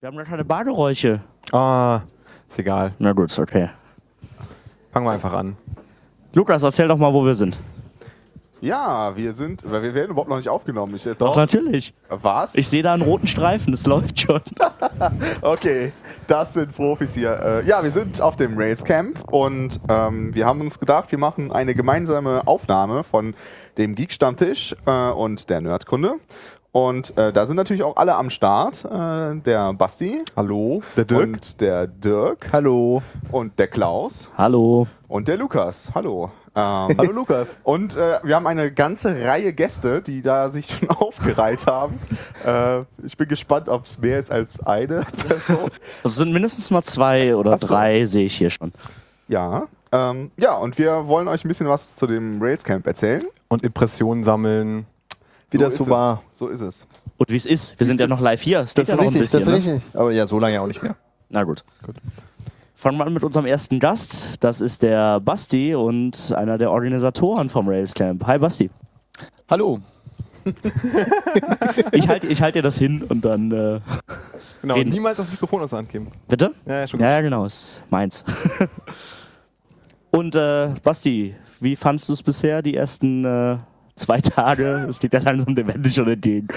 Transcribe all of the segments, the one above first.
Wir haben gar keine Baderäuche. Ah, ist egal. Na gut, okay. Fangen wir einfach an. Lukas, erzähl doch mal, wo wir sind. Ja, wir sind, weil wir werden überhaupt noch nicht aufgenommen. Ich, Doch, natürlich. Was? Ich sehe da einen roten Streifen, das läuft schon. Okay, das sind Profis hier. Äh, ja, wir sind auf dem Rails Camp und ähm, wir haben uns gedacht, wir machen eine gemeinsame Aufnahme von dem Geek Stammtisch äh, und der Nerdkunde. Und äh, da sind natürlich auch alle am Start. Äh, der Basti. Hallo, der Dirk. Und der Dirk. Hallo. Und der Klaus. Hallo. Und der Lukas. Hallo. Ähm, Hallo Lukas. Und äh, wir haben eine ganze Reihe Gäste, die da sich schon aufgereiht haben. Äh, ich bin gespannt, ob es mehr ist als eine Person. Es sind mindestens mal zwei oder Ach so. drei, sehe ich hier schon. Ja. Ähm, ja, und wir wollen euch ein bisschen was zu dem Rails Camp erzählen. Und Impressionen sammeln. Wie das ist so es. war. So ist es. Und wie es ist, wir sind ja es noch ist. live hier. Es Das ist ja noch ein richtig, das ist bisschen, ne? richtig. Aber ja, so lange auch nicht mehr. Na gut. Fangen wir an mit unserem ersten Gast. Das ist der Basti und einer der Organisatoren vom Rails Camp. Hi Basti. Hallo. Ich halte ich halt dir das hin und dann. Äh, Genau, Reden. niemals das Mikrofon aus der Hand geben. bitte? Ja, ja, schon Ja, ja, genau, ist meins. und äh, Basti, wie fandst du es bisher, die ersten äh, zwei Tage? Es geht ja langsam dem Ende schon entgegen.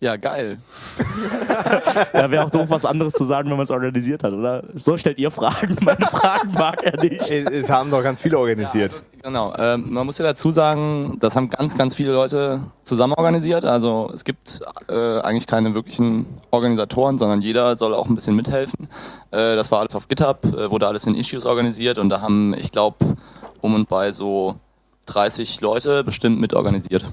Ja, geil. Da wäre auch doof, was anderes zu sagen, wenn man es organisiert hat, oder? So stellt ihr Fragen. Meine Fragen mag er nicht. Es, es haben doch ganz viele organisiert. Genau. Ähm, man muss ja dazu sagen, das haben ganz, ganz viele Leute zusammen organisiert. Also es gibt äh, eigentlich keine wirklichen Organisatoren, sondern jeder soll auch ein bisschen mithelfen. Äh, das war alles auf GitHub, äh, wurde alles in Issues organisiert und da haben, ich glaube, um und bei so 30 Leute bestimmt mitorganisiert.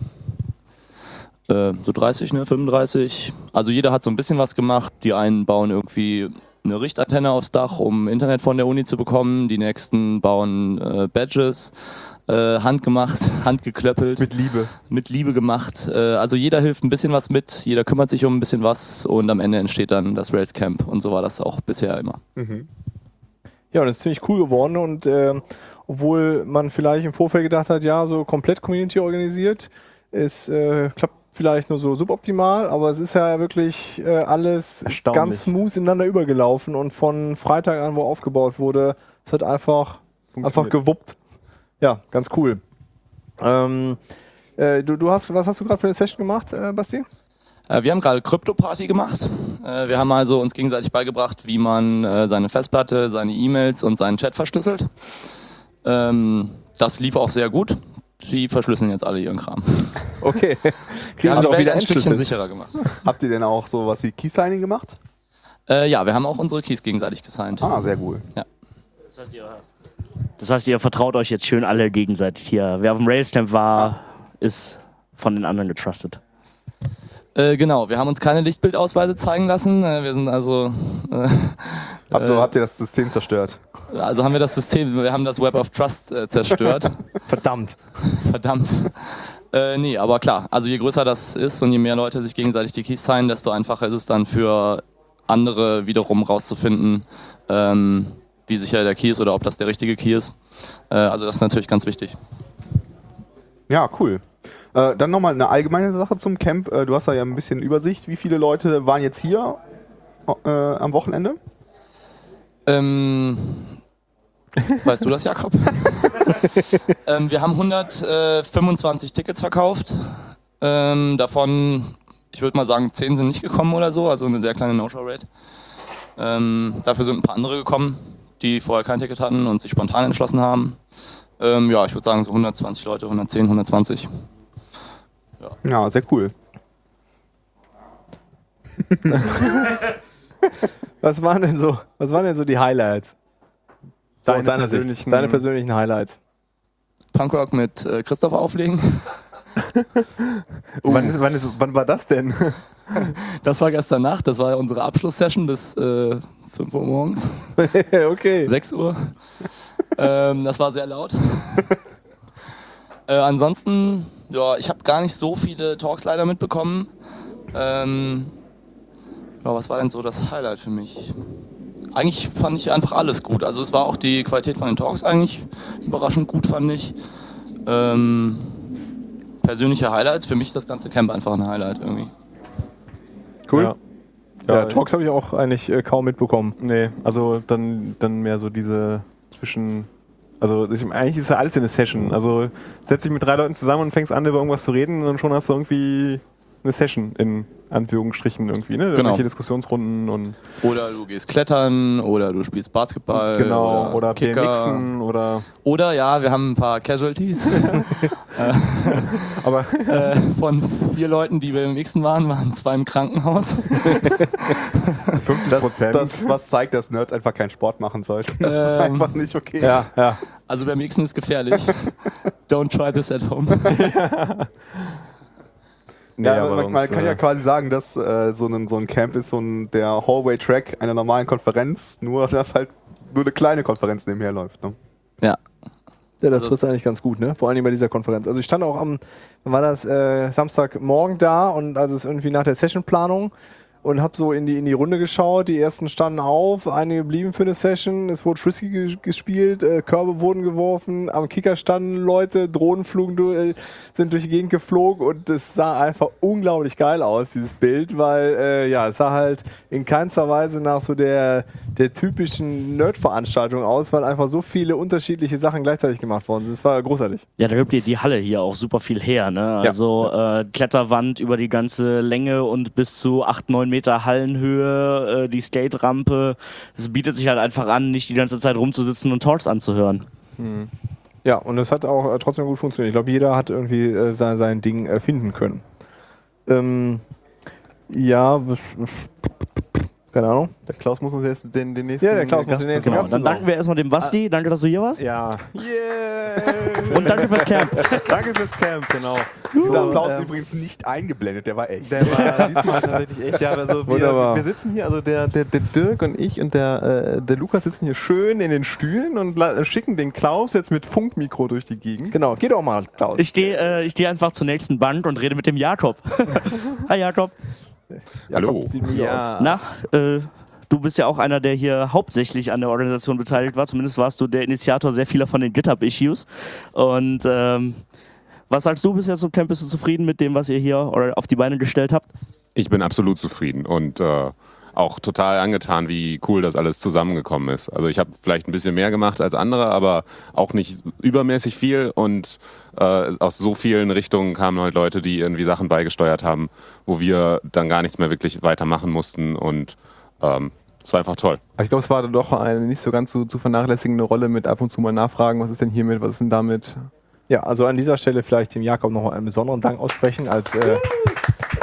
Äh, so 30, ne, 35. Also jeder hat so ein bisschen was gemacht. Die einen bauen irgendwie eine Richtantenne aufs Dach, um Internet von der Uni zu bekommen. Die nächsten bauen äh, Badges, äh, handgemacht, handgeklöppelt, mit, Mit Liebe. Liebe gemacht. Äh, also jeder hilft ein bisschen was mit, jeder kümmert sich um ein bisschen was und am Ende entsteht dann das Rails Camp. Und so war das auch bisher immer. Ja, und es ist ziemlich cool geworden und ähm, obwohl man vielleicht im Vorfeld gedacht hat, ja, so komplett Community organisiert, es äh, klappt vielleicht nur so suboptimal, aber es ist ja wirklich äh, alles ganz smooth ineinander übergelaufen und von Freitag an, wo aufgebaut wurde, es hat einfach, einfach gewuppt. Ja, ganz cool. Ähm, äh, du, du hast, was hast du gerade für eine Session gemacht, äh, Basti? Äh, wir haben gerade Krypto-Party gemacht. Äh, wir haben also uns gegenseitig beigebracht, wie man äh, seine Festplatte, seine E-Mails und seinen Chat verschlüsselt. Ähm, das lief auch sehr gut. Die verschlüsseln jetzt alle ihren Kram. Okay. Kriegen haben sie die auch wieder ein Stückchen sicherer gemacht. Habt ihr denn auch sowas wie Key-Signing gemacht? Äh, ja, wir haben auch unsere Keys gegenseitig gesigned. Ah, sehr cool. Das heißt, ihr, das heißt, ihr vertraut euch jetzt schön alle gegenseitig hier. Wer auf dem Rails Camp war, ist von den anderen getrustet. Äh, genau, wir haben uns keine Lichtbildausweise zeigen lassen. Äh, wir sind also, äh, Habt, so, Äh, habt ihr das System zerstört? also haben wir das System, wir haben das Web of Trust äh, zerstört. Verdammt. Verdammt. Äh, nee, aber klar, also je größer das ist und je mehr Leute sich gegenseitig die Keys teilen, desto einfacher ist es dann für andere wiederum rauszufinden, ähm, wie sicher der Key ist oder ob das der richtige Key ist. Äh, also das ist natürlich ganz wichtig. Ja, cool. Äh, dann nochmal eine allgemeine Sache zum Camp. Äh, du hast da ja ein bisschen Übersicht. Wie viele Leute waren jetzt hier äh, am Wochenende? Ähm, weißt du das, Jakob? ähm, wir haben 125 Tickets verkauft. Ähm, davon, ich würde mal sagen, 10 sind nicht gekommen oder so, also eine sehr kleine No-Show-Rate. Ähm, dafür sind ein paar andere gekommen, die vorher kein Ticket hatten und sich spontan entschlossen haben. Ähm, ja, ich würde sagen so 120 Leute, 110, 120. Ja, sehr cool. Was waren denn so, was waren denn so die Highlights? So Deine aus deiner Sicht. persönlichen- Deine persönlichen Highlights. Punkrock mit äh, Christoph auflegen. Wann, ist, wann, ist, wann war das denn? Das war gestern Nacht, das war unsere Abschlusssession bis äh, 5 Uhr morgens. okay. 6 Uhr. ähm, das war sehr laut. Äh, ansonsten, ja, ich habe gar nicht so viele Talks leider mitbekommen. Ähm, ja, was war denn so das Highlight für mich? Eigentlich fand ich einfach alles gut. Also es war auch die Qualität von den Talks eigentlich überraschend gut, fand ich. Ähm, persönliche Highlights, für mich ist das ganze Camp einfach ein Highlight irgendwie. Cool. Ja. Ja, Talks habe ich auch eigentlich äh, kaum mitbekommen. Nee, also dann, dann mehr so diese zwischen. Also ich, eigentlich ist ja alles in eine Session. Also setz dich mit drei Leuten zusammen und fängst an, über irgendwas zu reden und schon hast du irgendwie eine Session in Anführungsstrichen irgendwie, ne? Genau. Irgendwelche Diskussionsrunden und Oder du gehst klettern oder du spielst Basketball. genau, oder Kicker. BMXen oder Oder ja, wir haben ein paar Casualties. aber äh, von vier Leuten, die BMXen waren, waren zwei im Krankenhaus. 50 Das, Prozent. das, was zeigt, dass Nerds einfach keinen Sport machen sollten. Das ist Ähm, einfach nicht okay. Ja, ja. Also BMXen ist gefährlich. Don't try this at home. Nee, Ja, aber man, man sonst, kann ja äh, quasi sagen, dass äh, so, ein, so ein Camp ist so ein, der Hallway-Track einer normalen Konferenz, nur dass halt nur eine kleine Konferenz nebenher läuft. Ne? Ja. Ja, das Also ist eigentlich ganz gut, ne? Vor allem bei dieser Konferenz. Also ich stand auch am, wann war das, äh, Samstagmorgen da und also es irgendwie nach der Sessionplanung und habe so in die, in die Runde geschaut. Die ersten standen auf, einige blieben für eine Session. Es wurde Frisky ges- gespielt, äh, Körbe wurden geworfen, am Kicker standen Leute, Drohnen flogen, du- äh, sind durch die Gegend geflogen und es sah einfach unglaublich geil aus, dieses Bild, weil äh, ja, es sah halt in keinster Weise nach so der, der typischen Nerd-Veranstaltung aus, weil einfach so viele unterschiedliche Sachen gleichzeitig gemacht worden sind. Es war großartig. Ja, da gibt die, die Halle hier auch super viel her. Ne? Also äh, Kletterwand über die ganze Länge und bis zu 8, 9 Meter Hallenhöhe, äh, die Skate-Rampe. Es bietet sich halt einfach an, nicht die ganze Zeit rumzusitzen und Talks anzuhören. Ja, und es hat auch äh, trotzdem gut funktioniert. Ich glaube, jeder hat irgendwie äh, sein, sein Ding äh, finden können. Ähm, ja, keine Ahnung. Der Klaus muss uns jetzt den, den nächsten Ja, der Klaus muss den nächsten Genau, Gast dann danken wir erstmal dem Basti. Danke, dass du hier warst. Ja. Yeah. Und danke fürs Camp. Danke fürs Camp, genau. Dieser Applaus ist ähm, übrigens nicht eingeblendet, der war echt. Der war diesmal tatsächlich echt, ja, also wir, Wunderbar. wir sitzen hier, also der, der, der Dirk und ich und der, äh, der Lukas sitzen hier schön in den Stühlen und schicken den Klaus jetzt mit Funkmikro durch die Gegend. Genau, geh doch mal, Klaus. Ich stehe äh, ich steh einfach zur nächsten Bank und rede mit dem Jakob. Hi Jakob. Hallo. Aus. Na, äh, du bist ja auch einer, der hier hauptsächlich an der Organisation beteiligt war. Zumindest warst du der Initiator sehr vieler von den GitHub-Issues. Und ähm, was sagst du bis jetzt zum Camp? Bist du zufrieden mit dem, was ihr hier oder auf die Beine gestellt habt? Ich bin absolut zufrieden und äh, auch total angetan, wie cool das alles zusammengekommen ist. Also ich habe vielleicht ein bisschen mehr gemacht als andere, aber auch nicht übermäßig viel und äh, aus so vielen Richtungen kamen halt Leute, die irgendwie Sachen beigesteuert haben, wo wir dann gar nichts mehr wirklich weitermachen mussten und ähm, es war einfach toll. Aber ich glaube, es war doch eine nicht so ganz zu, zu vernachlässigende Rolle mit ab und zu mal nachfragen, was ist denn hiermit, was ist denn damit? Ja, also an dieser Stelle vielleicht dem Jakob noch einen besonderen Dank aussprechen als äh,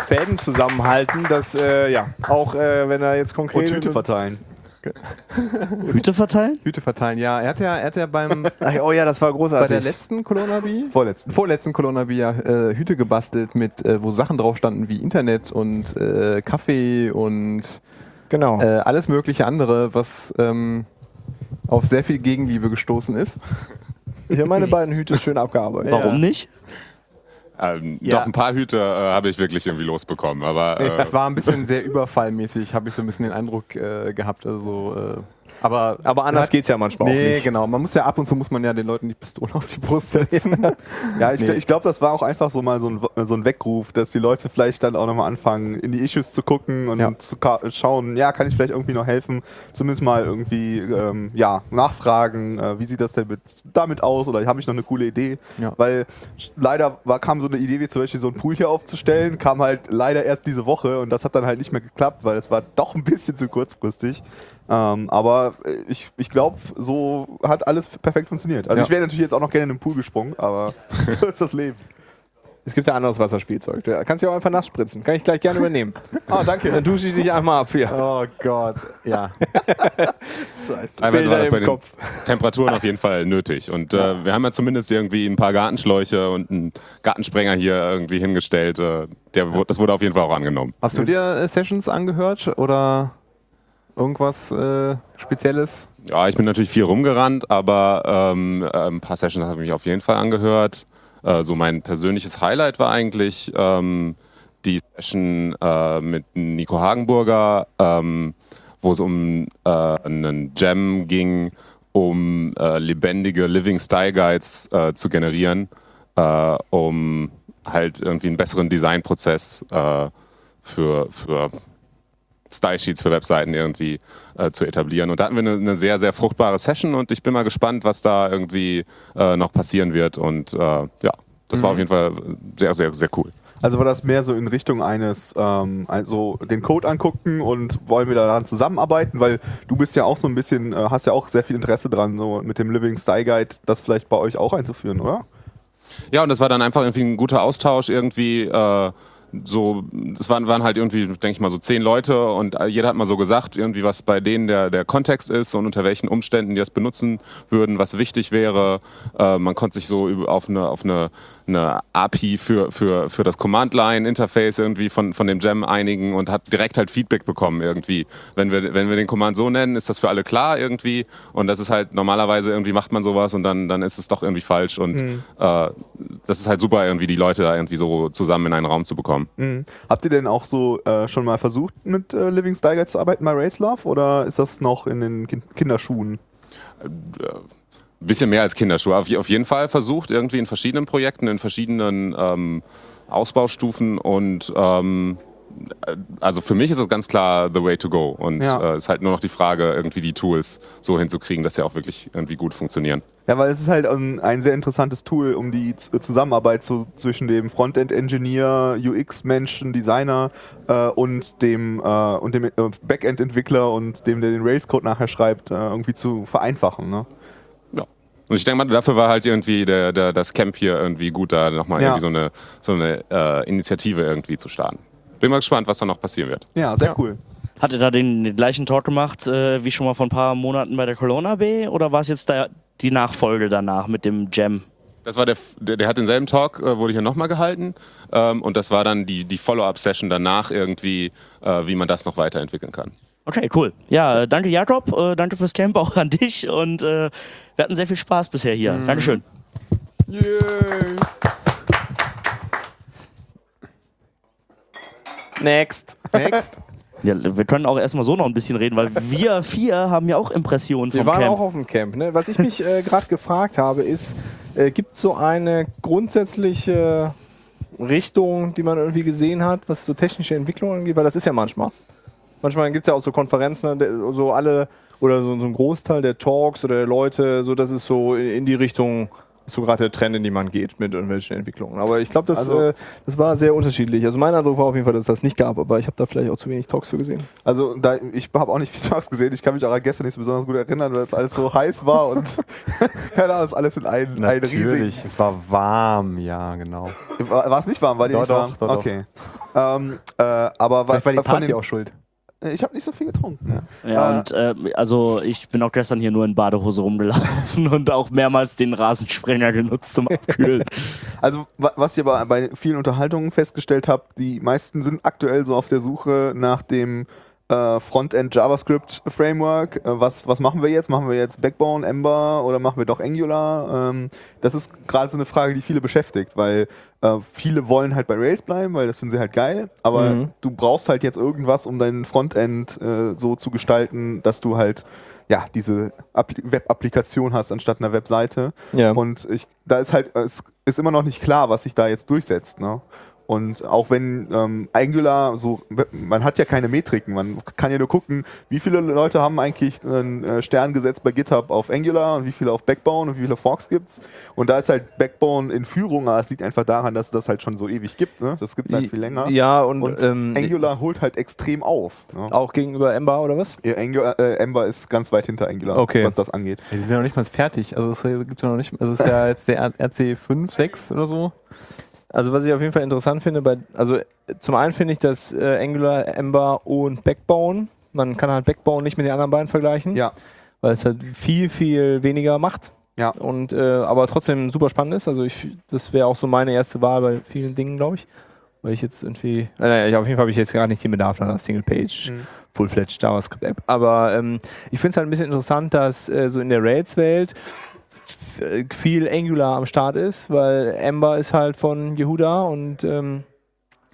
Fäden zusammenhalten, dass äh, ja auch äh, wenn er jetzt konkret Und Tüte verteilen. Hüte verteilen? Hüte verteilen, ja. Er hat ja, er hat ja beim, Ach, oh ja, das war bei großartig. der letzten Colonabi, Vorletzten. vorletzten Colonabi ja äh, Hüte gebastelt, mit, äh, wo Sachen drauf standen wie Internet und äh, Kaffee und genau. äh, alles mögliche andere, was ähm, auf sehr viel Gegenliebe gestoßen ist. ich habe meine beiden Hüte schön abgearbeitet. Warum nicht? Ähm, Ja. Doch ein paar Hüte äh, habe ich wirklich irgendwie losbekommen, aber äh, Es war ein bisschen sehr überfallmäßig, habe ich so ein bisschen den Eindruck äh, gehabt. Also, äh, aber, Aber anders Hat- geht's ja manchmal auch Nee, nicht. genau. Man muss ja ab und zu muss man ja den Leuten die Pistole auf die Brust setzen. Ja, ich, Nee. ich glaube, das war auch einfach so mal so ein, so ein Weckruf, dass die Leute vielleicht dann auch nochmal anfangen, in die Issues zu gucken und Ja. zu schauen, ja, kann ich vielleicht irgendwie noch helfen? Zumindest mal irgendwie, ähm, ja, nachfragen, äh, wie sieht das denn mit, damit aus oder habe ich noch eine coole Idee? Ja. Weil leider war, kam so eine Idee, wie zum Beispiel so ein Pool hier aufzustellen, kam halt leider erst diese Woche und das hat dann halt nicht mehr geklappt, weil es war doch ein bisschen zu kurzfristig. Ähm, aber äh, ich, ich glaube, so hat alles perfekt funktioniert. Also Ja. ich wäre natürlich jetzt auch noch gerne in den Pool gesprungen, aber so ist das Leben. Es gibt ja anderes Wasserspielzeug. Du kannst ja auch einfach nass spritzen. Kann ich gleich gerne übernehmen. Ah, danke. Dann dusche ich dich einmal ab hier. oh Gott, ja. Scheiße. teilweise war das bei den Kopf. Temperaturen auf jeden Fall nötig. Und äh, wir haben ja zumindest irgendwie ein paar Gartenschläuche und einen Gartensprenger hier irgendwie hingestellt. Äh, der, Das wurde auf jeden Fall auch angenommen. Hast du dir äh, Sessions angehört oder irgendwas äh, Spezielles? Ja, ich bin natürlich viel rumgerannt, aber ähm, äh, ein paar Sessions habe ich mich auf jeden Fall angehört. Äh, so mein persönliches Highlight war eigentlich ähm, die Session äh, mit Nico Hagenburger, ähm, wo es um äh, einen Jam ging, um äh, lebendige Living Style Guides äh, zu generieren, um halt irgendwie einen besseren Designprozess für, für Style-Sheets für Webseiten irgendwie äh, zu etablieren. Und da hatten wir eine, eine, sehr, sehr fruchtbare Session und ich bin mal gespannt, was da irgendwie äh, noch passieren wird. Und äh, ja, das war auf jeden Fall sehr, sehr, sehr cool. Also war das mehr so in Richtung eines, ähm, also den Code angucken und wollen wir daran zusammenarbeiten, weil du bist ja auch so ein bisschen, äh, hast ja auch sehr viel Interesse dran, so mit dem Living Style Guide, das vielleicht bei euch auch einzuführen, oder? Ja, und das war dann einfach irgendwie ein guter Austausch irgendwie. Äh, so, es waren, waren halt irgendwie, denke ich mal, so zehn Leute und jeder hat mal so gesagt, irgendwie was bei denen der, der Kontext ist und unter welchen Umständen die das benutzen würden, was wichtig wäre. Äh, man konnte sich so auf eine, auf eine eine API für, für, für das Command-Line-Interface irgendwie von, von dem Gem einigen und hat direkt halt Feedback bekommen irgendwie. Wenn wir, wenn wir den Command so nennen, ist das für alle klar irgendwie und das ist halt normalerweise irgendwie macht man sowas und dann, dann ist es doch irgendwie falsch und mhm. äh, das ist halt super irgendwie die Leute da irgendwie so zusammen in einen Raum zu bekommen. Mhm. Habt ihr denn auch so äh, schon mal versucht mit äh, Living Style zu arbeiten bei Race Love oder ist das noch in den Kinderschuhen? Äh, bisschen mehr als Kinderschuhe. Auf, auf, jeden Fall versucht, irgendwie in verschiedenen Projekten, in verschiedenen ähm, Ausbaustufen und ähm, also für mich ist es ganz klar the way to go. Und es ja. äh, ist halt nur noch die Frage, irgendwie die Tools so hinzukriegen, dass sie auch wirklich irgendwie gut funktionieren. Ja, weil es ist halt ein, ein sehr interessantes Tool, um die Zusammenarbeit so zwischen dem Frontend-Engineer, UX-Menschen, Designer äh, und dem, äh, und dem äh, Backend-Entwickler und dem, der den Rails-Code nachher schreibt, äh, irgendwie zu vereinfachen. Ne? Und ich denke mal, dafür war halt irgendwie der, der, das Camp hier irgendwie gut, da nochmal ja. irgendwie so eine, so eine äh, Initiative irgendwie zu starten. Bin mal gespannt, was da noch passieren wird. Ja, sehr ja. cool. Hat er da den, den gleichen Talk gemacht äh, wie schon mal vor ein paar Monaten bei der Corona B oder war es jetzt da die Nachfolge danach mit dem Jam? Das war der, der, der hat denselben Talk, äh, wurde hier nochmal gehalten. Ähm, und das war dann die, die Follow-up-Session danach irgendwie, äh, wie man das noch weiterentwickeln kann. Okay, cool. Ja, äh, danke Jakob, äh, danke fürs Camp auch an dich und äh, wir hatten sehr viel Spaß bisher hier. Mhm. Dankeschön. Yay. Next. Next. Ja, wir können auch erstmal so noch ein bisschen reden, weil wir vier haben ja auch Impressionen vom Camp. Wir waren Camp. auch auf dem Camp. Ne? Was ich mich äh, gerade gefragt habe, ist, äh, gibt es so eine grundsätzliche Richtung, die man irgendwie gesehen hat, was so technische Entwicklungen angeht? Weil das ist ja manchmal. Manchmal gibt es ja auch so Konferenzen, ne, so alle oder so, so ein Großteil der Talks oder der Leute, so das ist so in die Richtung so gerade der Trend, in die man geht mit irgendwelchen Entwicklungen. Aber ich glaube, das, also, äh, das war sehr unterschiedlich. Also mein Eindruck war auf jeden Fall, dass es das nicht gab, aber ich habe da vielleicht auch zu wenig Talks für gesehen. Also da, ich habe auch nicht viele Talks gesehen. Ich kann mich auch an gestern nicht so besonders gut erinnern, weil es alles so heiß war und keine Ahnung, das alles in ein, ein riesig. Es war warm, ja, genau. War es nicht warm? War die doch, nicht doch, warm? Doch, okay. Ähm, äh, aber Vielleicht war die Party auch schuld. Ich habe nicht so viel getrunken. Ja, ja äh, und äh, also ich bin auch gestern hier nur in Badehose rumgelaufen und auch mehrmals den Rasensprenger genutzt zum Abkühlen. also was ich aber bei vielen Unterhaltungen festgestellt habe, die meisten sind aktuell so auf der Suche nach dem äh, Frontend JavaScript Framework. Äh, was, was machen wir jetzt? Machen wir jetzt Backbone, Ember oder machen wir doch Angular? Ähm, das ist gerade so eine Frage, die viele beschäftigt, weil äh, viele wollen halt bei Rails bleiben, weil das finden sie halt geil, aber mhm. du brauchst halt jetzt irgendwas, um dein Frontend äh, so zu gestalten, dass du halt ja, diese Web-Applikation hast anstatt einer Webseite. Ja. Und ich, da ist halt, es ist immer noch nicht klar, was sich da jetzt durchsetzt. Ne? Und auch wenn ähm, Angular so, man hat ja keine Metriken, man kann ja nur gucken, wie viele Leute haben eigentlich einen äh, Stern gesetzt bei GitHub auf Angular und wie viele auf Backbone und wie viele Forks gibt's. Und da ist halt Backbone in Führung, aber es liegt einfach daran, dass es das halt schon so ewig gibt. Ne? Das gibt's halt viel länger. Ja, und, und ähm, Angular holt halt extrem auf. Ne? Auch gegenüber Ember oder was? Ja, Angular, äh, Ember ist ganz weit hinter Angular, okay. was das angeht. Ja, die sind ja noch nicht mal fertig. Also es gibt's ja noch nicht. Also es ist ja jetzt der RC 5, 6 oder so. Also was ich auf jeden Fall interessant finde, bei, also zum einen finde ich, dass äh, Angular, Ember und Backbone, man kann halt Backbone nicht mit den anderen beiden vergleichen, ja. weil es halt viel, viel weniger macht. Ja. Und äh, aber trotzdem super spannend ist. Also ich, das wäre auch so meine erste Wahl bei vielen Dingen, glaube ich. Weil ich jetzt irgendwie, naja, auf jeden Fall habe ich jetzt gar nicht den Bedarf nach einer Single-Page, mhm. Full-Fledged JavaScript-App. Aber ähm, ich finde es halt ein bisschen interessant, dass äh, so in der Rails-Welt viel Angular am Start ist, weil Ember ist halt von Yehuda und ähm,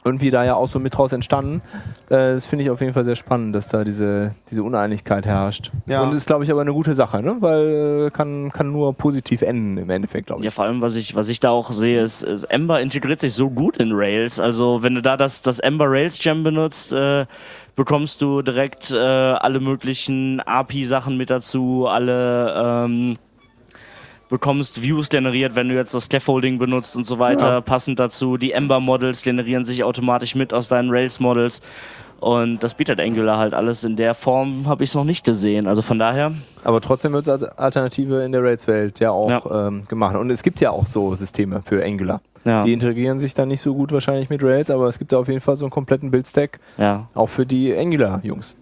irgendwie da ja auch so mit draus entstanden. Äh, das finde ich auf jeden Fall sehr spannend, dass da diese, diese Uneinigkeit herrscht. Ja. Und ist, glaube ich, aber eine gute Sache, ne? weil äh, kann, kann nur positiv enden im Endeffekt, glaube ich. Ja, vor allem, was ich, was ich da auch sehe, ist, ist, Ember integriert sich so gut in Rails. Also, wenn du da das, das Ember Rails Gem benutzt, äh, bekommst du direkt äh, alle möglichen API-Sachen mit dazu, alle ähm, bekommst Views generiert, wenn du jetzt das Scaffolding benutzt und so weiter, passend dazu. Die Ember-Models generieren sich automatisch mit aus deinen Rails-Models. Und das bietet Angular halt alles in der Form, habe ich es noch nicht gesehen. Also von daher, Aber trotzdem wird es als Alternative in der Rails-Welt ja auch Ähm, gemacht. Und es gibt ja auch so Systeme für Angular. ja, Die integrieren sich dann nicht so gut wahrscheinlich mit Rails, aber es gibt da auf jeden Fall so einen kompletten Build-Stack, ja. auch für die Angular-Jungs.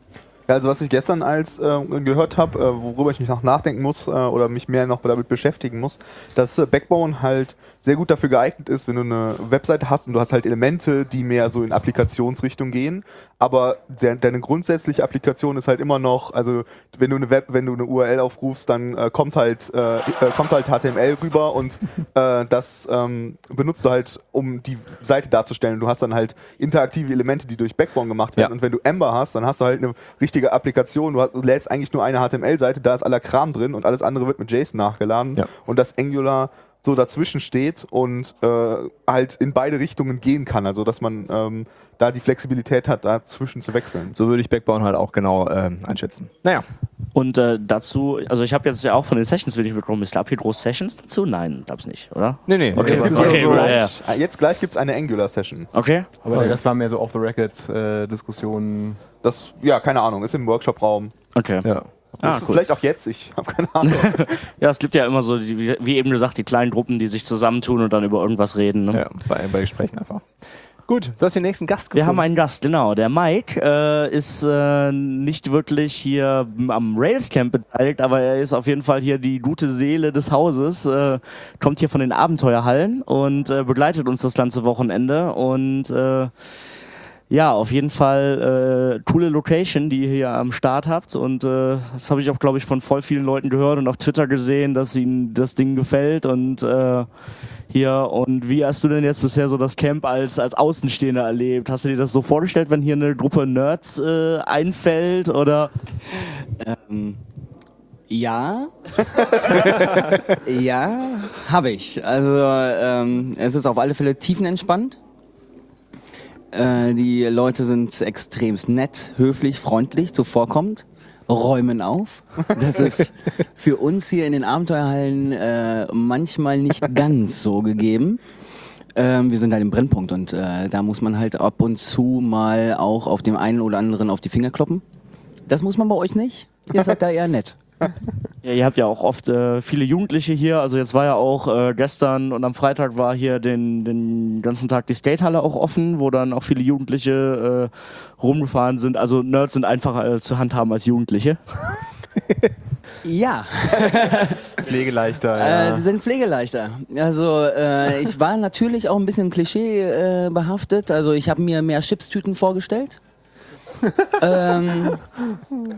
Ja, also was ich gestern als äh, gehört habe, äh, worüber ich mich noch nachdenken muss äh, oder mich mehr noch damit beschäftigen muss, dass äh, Backbone halt sehr gut dafür geeignet ist, wenn du eine Webseite hast und du hast halt Elemente, die mehr so in Applikationsrichtung gehen, aber der, deine grundsätzliche Applikation ist halt immer noch, also wenn du eine Web, wenn du eine URL aufrufst, dann äh, kommt halt äh, äh, kommt halt HTML rüber und äh, das ähm, benutzt du halt, um die Seite darzustellen. Du hast dann halt interaktive Elemente, die durch Backbone gemacht werden Ja. und wenn du Ember hast, dann hast du halt eine richtige Applikation. Du, hast, du lädst eigentlich nur eine HTML-Seite, da ist aller Kram drin und alles andere wird mit JSON nachgeladen. Ja. Und das Angular so dazwischen steht und äh, halt in beide Richtungen gehen kann. Also dass man ähm, da die Flexibilität hat, dazwischen zu wechseln. So würde ich Backbone halt auch genau ähm, einschätzen. Naja, Und äh, dazu, also ich habe jetzt ja auch von den Sessions will ich mitbekommen, ist da hier groß Sessions dazu? Nein, gab's nicht, oder? nee, nee. Okay, Jetzt, gibt's okay, ja, gleich, ja. jetzt gleich gibt es eine Angular-Session. Okay. Aber das war mehr so off-the-record-Diskussionen. Das, ja, keine Ahnung, ist im Workshop-Raum. Okay. ja. Ah, cool. Vielleicht auch jetzt, ich habe keine Ahnung. Ja, es gibt ja immer so, die, wie eben gesagt, die kleinen Gruppen, die sich zusammentun und dann über irgendwas reden. Ne? ja bei, bei Gesprächen einfach. Gut, du hast den nächsten Gast Wir haben gefunden. einen Gast, genau. Der Mike äh, ist äh, nicht wirklich hier am Rails Camp beteiligt, aber er ist auf jeden Fall hier die gute Seele des Hauses. Äh, kommt hier von den Abenteuerhallen und äh, begleitet uns das ganze Wochenende. Und äh, ja, auf jeden Fall äh, coole Location, die ihr hier am Start habt. Und äh, das habe ich auch, glaube ich, von voll vielen Leuten gehört und auf Twitter gesehen, dass ihnen das Ding gefällt. Und äh, hier. Und wie hast du denn jetzt bisher so das Camp als, als Außenstehender erlebt? Hast du dir das so vorgestellt, wenn hier eine Gruppe Nerds äh, einfällt? Oder Ähm, ja. ja, habe ich. Also ähm, es ist auf alle Fälle tiefenentspannt. Äh, die Leute sind extremst nett, höflich, freundlich, zuvorkommend, räumen auf. Das ist für uns hier in den Abenteuerhallen äh, manchmal nicht ganz so gegeben. Ähm, wir sind halt im Brennpunkt und äh, da muss man halt ab und zu mal auch auf dem einen oder anderen auf die Finger kloppen. Das muss man bei euch nicht. Ihr seid da eher nett. Ja, ihr habt ja auch oft äh, viele Jugendliche hier. Also jetzt war ja auch äh, gestern und am Freitag war hier den, den ganzen Tag die Skatehalle auch offen, wo dann auch viele Jugendliche äh, rumgefahren sind. Also Nerds sind einfacher äh, zu handhaben als Jugendliche. Ja, Pflegeleichter. äh, ja. sie sind pflegeleichter. Also äh, ich war natürlich auch ein bisschen Klischee äh, behaftet. Also ich habe mir mehr Chipstüten vorgestellt. Ähm,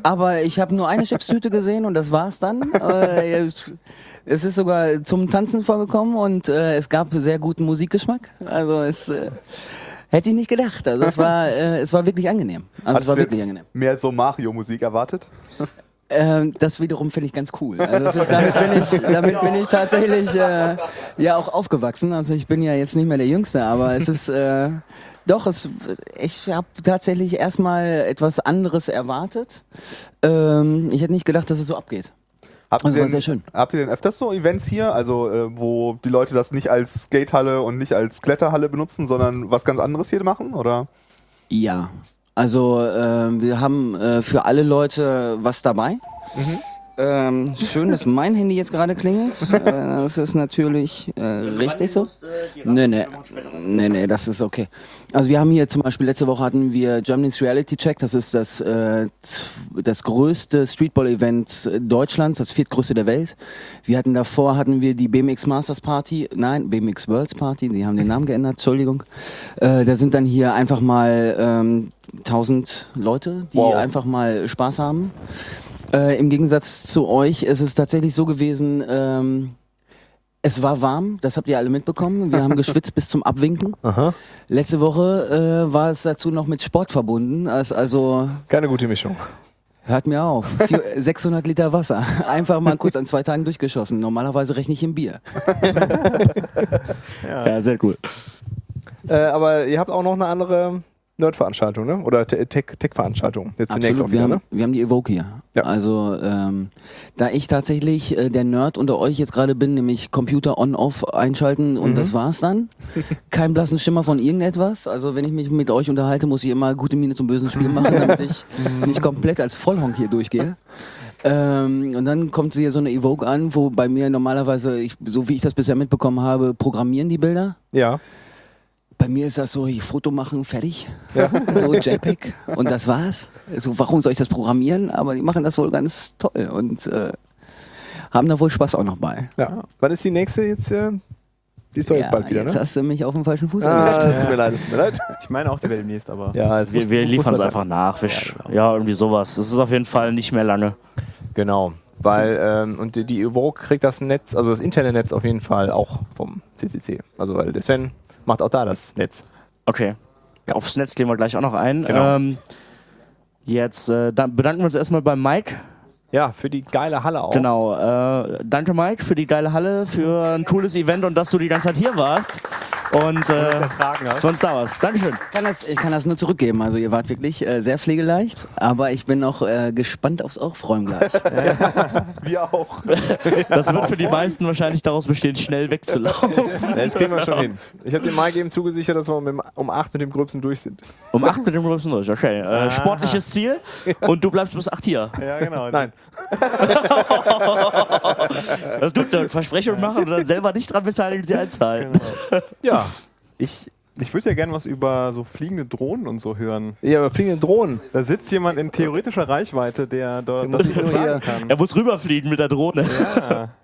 aber ich habe nur eine Chipstüte gesehen und das war's dann. Äh, es- es ist sogar zum Tanzen vorgekommen und äh, es gab sehr guten Musikgeschmack. Also es äh, hätte ich nicht gedacht. Also es war, äh, es war wirklich angenehm. Also es Hast war du wirklich jetzt angenehm. mehr so Mario-Musik erwartet? Ähm, das wiederum finde ich ganz cool. Also ist, damit, bin ich, damit bin ich tatsächlich äh, ja auch aufgewachsen. Also ich bin ja jetzt nicht mehr der Jüngste, aber es ist äh, doch, es, ich habe tatsächlich erstmal etwas anderes erwartet. Ähm, ich hätte nicht gedacht, dass es so abgeht. Habt ihr, war denn, sehr schön. habt ihr denn öfters so Events hier, also äh, wo die Leute das nicht als Skatehalle und nicht als Kletterhalle benutzen, sondern was ganz anderes hier machen? Oder? Ja, also äh, wir haben äh, für alle Leute was dabei. Ähm, schön, dass mein Handy jetzt gerade klingelt. Äh, das ist natürlich äh, richtig so. Nee, nee. Nee, nee, das ist okay. Also wir haben hier zum Beispiel, letzte Woche hatten wir Germany's Reality Check. Das ist das, äh, das größte Streetball-Event äh, Deutschlands, das viertgrößte der Welt. Wir hatten davor, hatten wir die BMX Masters Party, nein, BMX Worlds Party, die haben den Namen geändert, Entschuldigung. Äh, da sind dann hier einfach mal ähm, 1000 Leute, die Wow. einfach mal Spaß haben. Äh, Im Gegensatz zu euch ist es tatsächlich so gewesen, ähm, Es war warm, das habt ihr alle mitbekommen. Wir haben geschwitzt bis zum Abwinken. Aha. Letzte Woche äh, war es dazu noch mit Sport verbunden. Als, also Keine gute Mischung. hört mir auf. Vier, 600 Liter Wasser. Einfach mal kurz an zwei Tagen durchgeschossen. Normalerweise rechne ich im Bier. Ja, sehr cool. Äh, aber ihr habt auch noch eine andere Nerd-Veranstaltung, ne? Oder Te- Tech- Tech-Veranstaltung. Jetzt demnächst auch wir, wieder, haben, ne? wir haben die Evoke hier. Ja. Also, ähm, da ich tatsächlich äh, der Nerd unter euch jetzt gerade bin, nämlich Computer on-off einschalten und Mhm. das war's dann. Kein blassen Schimmer von irgendetwas. Also, wenn ich mich mit euch unterhalte, muss ich immer gute Miene zum bösen Spiel machen, damit ich nicht komplett als Vollhonk hier durchgehe. Ähm, und dann kommt hier so eine Evoke an, wo bei mir normalerweise, ich, so wie ich das bisher mitbekommen habe, programmieren die Bilder. Ja. Bei mir ist das so, ich Foto machen, fertig. So JPEG und das war's. So, warum soll ich das programmieren? Aber die machen das wohl ganz toll und äh, haben da wohl Spaß auch noch bei. ja. Wann ist die nächste jetzt? Äh, die ist doch jetzt bald wieder, jetzt ne? hast du mich auf dem falschen Fuß Ah, erwischt. das tut mir leid, das tut mir leid. Ich meine auch, die wäre demnächst, aber. Ja, Wir, muss- wir liefern es einfach nach. Ja, genau. ja, irgendwie sowas. Es ist auf jeden Fall nicht mehr lange. Genau. Weil, ähm, und die, die Evoke kriegt das Netz, also das interne Netz auf jeden Fall auch vom CCC. Also, weil der Sven macht auch da das Netz. Okay. Aufs Netz gehen wir gleich auch noch ein. Genau. Ähm, jetzt äh, dann bedanken wir uns erstmal beim Mike. Ja, für die geile Halle auch. Genau. Äh, danke, Mike, für die geile Halle, für ein cooles Event und dass du die ganze Zeit hier warst. Und äh, sonst da warst. Dankeschön. Ich kann, das, ich kann das nur zurückgeben. Also ihr wart wirklich äh, sehr pflegeleicht, aber ich bin noch äh, gespannt aufs Aufräumen gleich. Wir auch. Das wird für die meisten wahrscheinlich daraus bestehen, schnell wegzulaufen. Ja, das kriegen wir schon hin. Ich habe dem Mike eben zugesichert, dass wir dem- um 8 mit dem Gröbsten durch sind. Um 8 mit dem größten durch, okay. Äh, sportliches Ziel und du bleibst bis 8 hier. Ja, genau. Nein. Das tut eine Versprechung machen und dann selber nicht dran beteiligen, sie einzahlen. Ja. Ich, ich würde ja gerne was über so fliegende Drohnen und so hören. Ja, aber fliegende Drohnen. Da sitzt jemand in theoretischer Reichweite, der dort das nur sagen kann. Er muss rüberfliegen mit der Drohne. Ja.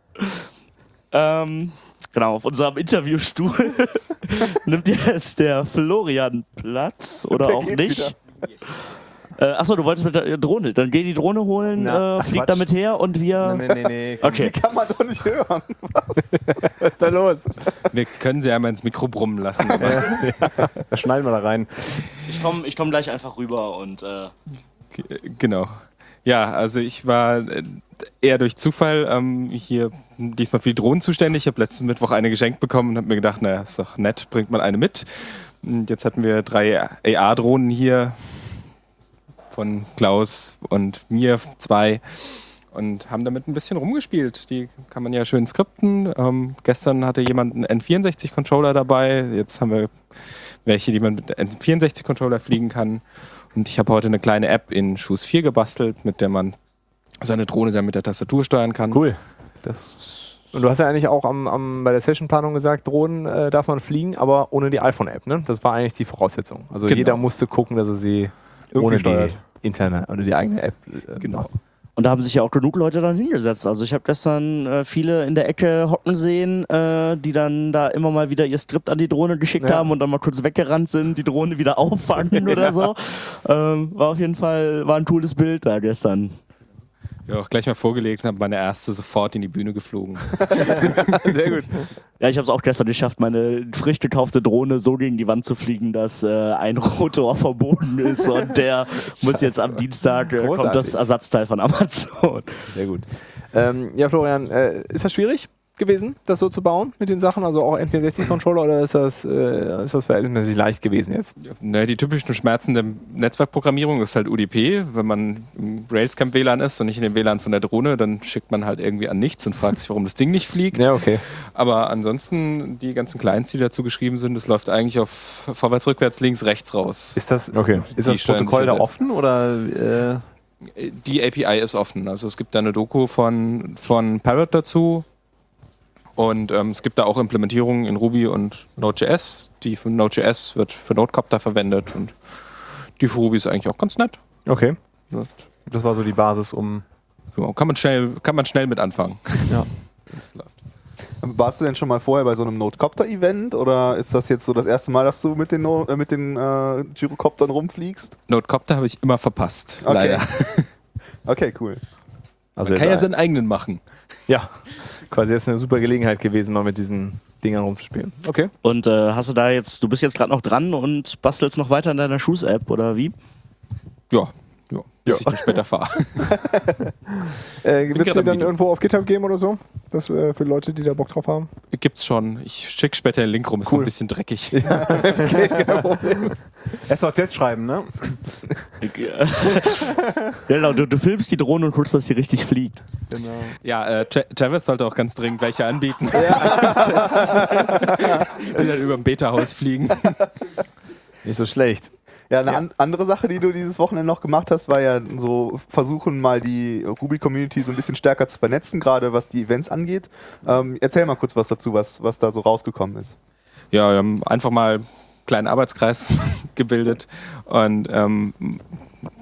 Ähm, genau, auf unserem Interviewstuhl nimmt jetzt der Florian Platz oder Der auch nicht. Äh, achso, du wolltest mit der Drohne. Dann geh die Drohne holen, Na, äh, flieg Quatsch. damit her und wir. Nee, nee, nee. Okay. Die kann man doch nicht hören. Was ist da los? Wir können sie einmal ins Mikro brummen lassen. Da schneiden wir da rein. Ich komme ich komm gleich einfach rüber und. Äh, genau. Ja, also ich war äh, eher durch Zufall ähm, hier diesmal für die Drohnen zuständig. Ich habe letzten Mittwoch eine geschenkt bekommen und habe mir gedacht, naja, ist doch nett, bringt mal eine mit. Und jetzt hatten wir drei AR-Drohnen hier von Klaus und mir zwei und haben damit ein bisschen rumgespielt. Die kann man ja schön skripten. Ähm, gestern hatte jemand einen N64-Controller dabei. Jetzt haben wir welche, die man mit N64-Controller fliegen kann. Und ich habe heute eine kleine App in Shoes 4 gebastelt, mit der man seine Drohne dann mit der Tastatur steuern kann. Cool. Das und du hast ja eigentlich auch am, am, bei der Sessionplanung gesagt, Drohnen äh, darf man fliegen, aber ohne die iPhone-App. Ne? Das war eigentlich die Voraussetzung. Also Genau. jeder musste gucken, dass er sie Irgendwie ohne steuert. Interne oder die eigene App äh, Genau. macht. und da haben sich ja auch genug Leute dann hingesetzt. Also ich habe gestern äh, viele in der Ecke hocken sehen, äh, die dann da immer mal wieder ihr Skript an die Drohne geschickt Ja. haben und dann mal kurz weggerannt sind, die Drohne wieder auffangen oder so. Ähm, war auf jeden Fall war ein cooles Bild da gestern. Ja, auch gleich mal vorgelegt und habe meine erste sofort in die Bühne geflogen. Sehr gut. Ja, ich habe es auch gestern geschafft, meine frisch gekaufte Drohne so gegen die Wand zu fliegen, dass äh, ein Rotor verboten ist und der muss jetzt am Dienstag äh, kommt das. Ersatzteil von Amazon. Sehr gut. Ähm, ja, Florian, äh, ist das schwierig gewesen, das so zu bauen mit den Sachen? Also auch N64-Controller oder ist das, äh, ist das verhältnismäßig leicht gewesen jetzt? Ne, die typischen Schmerzen der Netzwerkprogrammierung ist halt UDP. Wenn man im Railscamp WLAN ist und nicht in dem WLAN von der Drohne, dann schickt man halt irgendwie an nichts und fragt sich, warum das Ding nicht fliegt. Ja, okay. Aber ansonsten, die ganzen Clients, die dazu geschrieben sind, das läuft eigentlich auf vorwärts, rückwärts, links, rechts raus. Ist das, Okay. ist das Protokoll da offen oder äh, Die API ist offen. Also es gibt da eine Doku von, von Parrot dazu. Und ähm, es gibt da auch Implementierungen in Ruby und Node.js. Die von Node.js wird für Nodecopter verwendet und die für Ruby ist eigentlich auch ganz nett. Okay. Das war so die Basis, um. Genau, kann, man schnell, kann man schnell mit anfangen. Ja. Das läuft. Warst du denn schon mal vorher bei so einem Notcopter-Event oder ist das jetzt so das erste Mal, dass du mit den, no äh, mit den äh, Gyrocoptern rumfliegst? Nodecopter habe ich immer verpasst, Okay. leider. Okay, cool. Also Man kann ja seinen eigenen machen. ja, quasi jetzt eine super Gelegenheit gewesen, mal mit diesen Dingern rumzuspielen. Okay. Und äh, hast du da jetzt, du bist jetzt gerade noch dran und bastelst noch weiter an deiner Shoes-App oder wie? Ja, ja bis Ja. ich dann später fahre. Äh, es am dann irgendwo auf GitHub geben oder so? Das äh, für Leute, die da Bock drauf haben? Gibt's schon. Ich schicke später den Link rum, ist so Cool. ein bisschen dreckig. Erst noch Test schreiben, ne? ja, genau, du, du filmst die Drohne und guckst, dass sie richtig fliegt. Genau. Ja, äh, Tra Travis sollte auch ganz dringend welche anbieten. Ja. die dann über dem Beta-Haus fliegen. Nicht so schlecht. Ja, eine An andere Sache, die du dieses Wochenende noch gemacht hast, war ja so versuchen, mal die Ruby-Community so ein bisschen stärker zu vernetzen, gerade was die Events angeht. Ähm, erzähl mal kurz was dazu, was, was da so rausgekommen ist. Ja, wir haben einfach mal einen kleinen Arbeitskreis gebildet und ähm,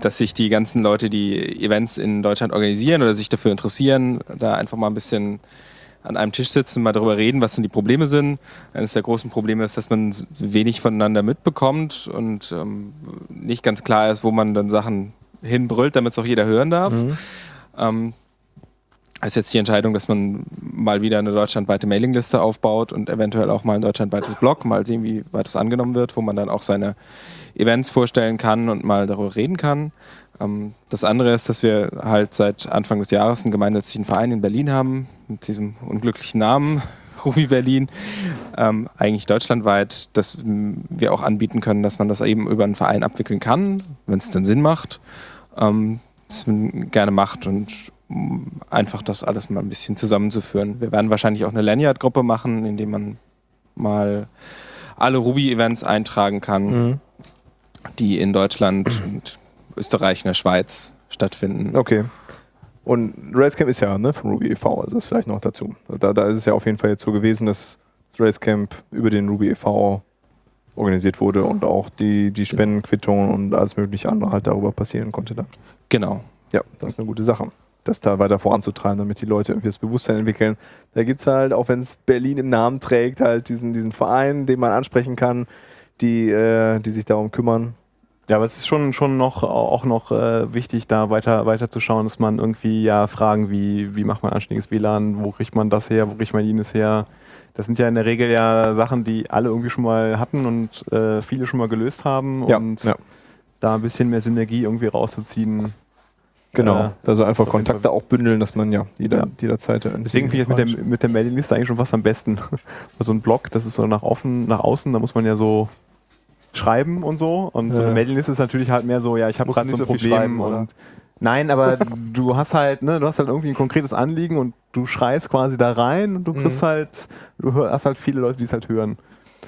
dass sich die ganzen Leute, die Events in Deutschland organisieren oder sich dafür interessieren, da einfach mal ein bisschen an einem Tisch sitzen, mal darüber reden, was denn die Probleme sind. Eines der großen Probleme ist, dass man wenig voneinander mitbekommt und ähm, nicht ganz klar ist, wo man dann Sachen hinbrüllt, damit es auch jeder hören darf. Ähm, das ist jetzt die Entscheidung, dass man mal wieder eine deutschlandweite Mailingliste aufbaut und eventuell auch mal ein deutschlandweites Blog, mal sehen, wie weit es angenommen wird, wo man dann auch seine Events vorstellen kann und mal darüber reden kann. Ähm, das andere ist, dass wir halt seit Anfang des Jahres einen gemeinnützigen Verein in Berlin haben, mit diesem unglücklichen Namen, Ruby Berlin, ähm, eigentlich deutschlandweit, dass wir auch anbieten können, dass man das eben über einen Verein abwickeln kann, wenn es denn Sinn macht, ähm, das man gerne macht und um einfach das alles mal ein bisschen zusammenzuführen. Wir werden wahrscheinlich auch eine Lanyard-Gruppe machen, in der man mal alle Ruby-Events eintragen kann, Mhm. die in Deutschland und Österreich und der Schweiz stattfinden. Okay. Und Racecamp ist ja ne, von Ruby e.V., also das vielleicht noch dazu. Also Da, da ist es ja auf jeden Fall jetzt so gewesen, dass das Racecamp über den Ruby e.V. organisiert wurde und auch die, die Spendenquittung und alles mögliche andere halt darüber passieren konnte dann. Genau. Ja, das ist eine gute Sache. Das da weiter voranzutreiben, damit die Leute irgendwie das Bewusstsein entwickeln. Da gibt es halt, auch wenn es Berlin im Namen trägt, halt diesen, diesen Verein, den man ansprechen kann, die, äh, die sich darum kümmern. Ja, aber es ist schon, schon noch, auch noch äh, wichtig, da weiter, weiter zu schauen, dass man irgendwie ja Fragen wie, wie macht man anständiges WLAN, wo kriegt man das her, wo kriegt man jenes her. Das sind ja in der Regel ja Sachen, die alle irgendwie schon mal hatten und äh, viele schon mal gelöst haben Ja, und ja. da ein bisschen mehr Synergie irgendwie rauszuziehen. Genau. Also einfach Kontakte auch bündeln, dass man ja, jeder, Ja. jederzeit. Deswegen finde ich das mit der, mit der Mailingliste eigentlich schon fast am besten. so ein Blog, das ist so nach, offen, nach außen, da muss man ja so schreiben und so. Und so Ja. eine Mailingliste ist natürlich halt mehr so, ja, ich habe gerade so ein so Problem. und Nein, aber du hast halt, ne, du hast halt irgendwie ein konkretes Anliegen und du schreist quasi da rein und du kriegst Mhm. halt, du hast halt viele Leute, die es halt hören.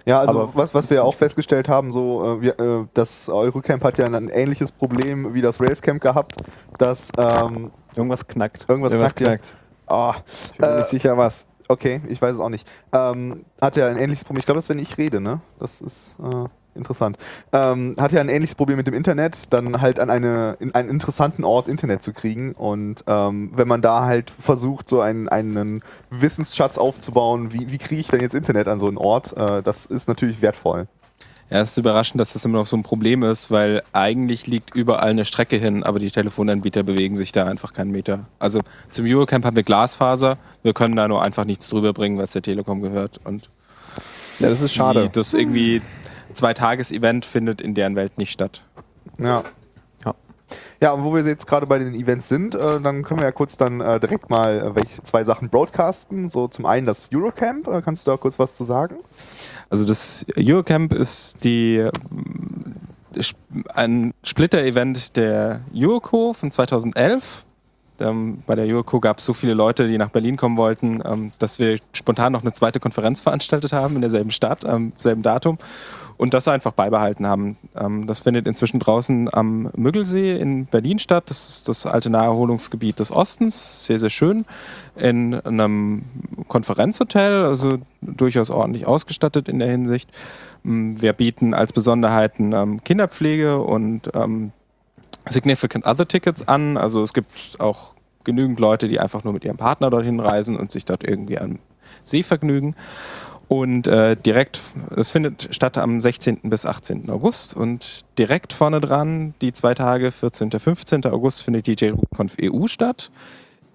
Ja, also Aber- was, was wir auch festgestellt haben, so äh, wir, äh, das Eurocamp hat ja ein ähnliches Problem wie das Railscamp gehabt, dass ähm, Irgendwas knackt. irgendwas Ja, was knackt. knackt. Ah, Ich bin mir Äh, nicht sicher, was. okay, ich weiß es auch nicht. Ähm, hat ja ein ähnliches Problem. Ich glaube, das ist, wenn ich rede, ne? Das ist äh, interessant. Ähm, hat ja ein ähnliches Problem mit dem Internet, dann halt an eine, in einen interessanten Ort Internet zu kriegen. Und ähm, wenn man da halt versucht, so einen, einen Wissensschatz aufzubauen, wie, wie kriege ich denn jetzt Internet an so einen Ort, äh, das ist natürlich wertvoll. Ja, es ist überraschend, dass das immer noch so ein Problem ist, weil eigentlich liegt überall eine Strecke hin, aber die Telefonanbieter bewegen sich da einfach keinen Meter. Also zum Eurocamp haben wir Glasfaser, wir können da nur einfach nichts drüber bringen, was der Telekom gehört. Und Ja, das ist schade. Die, das irgendwie Zwei-Tages-Event findet in deren Welt nicht statt. Ja. Ja. Ja, und wo wir jetzt gerade bei den Events sind, äh, dann können wir ja kurz dann äh, direkt mal äh, welche, zwei Sachen broadcasten. So zum einen das Eurocamp. Äh, kannst du da kurz was zu sagen? Also das Eurocamp ist die Sp- ein Splitter-Event der Euroco von 2011. Ähm, bei der Euroco gab es so viele Leute, die nach Berlin kommen wollten, ähm, dass wir spontan noch eine zweite Konferenz veranstaltet haben in derselben Stadt, am selben Datum und das einfach beibehalten haben. Ähm, das findet inzwischen draußen am Müggelsee in Berlin statt. Das ist das alte Naherholungsgebiet des Ostens. Sehr, sehr schön. In einem Konferenzhotel, also durchaus ordentlich ausgestattet in der Hinsicht. Ähm, Wir bieten als Besonderheiten ähm, Kinderpflege und ähm, Significant Other Tickets an. Also es gibt auch genügend Leute, die einfach nur mit ihrem Partner dorthin reisen und sich dort irgendwie am See vergnügen. Und äh, direkt, es findet statt am 16. bis 18. August und direkt vorne dran, die zwei Tage, 14. 15. August, findet die JRuconf EU statt.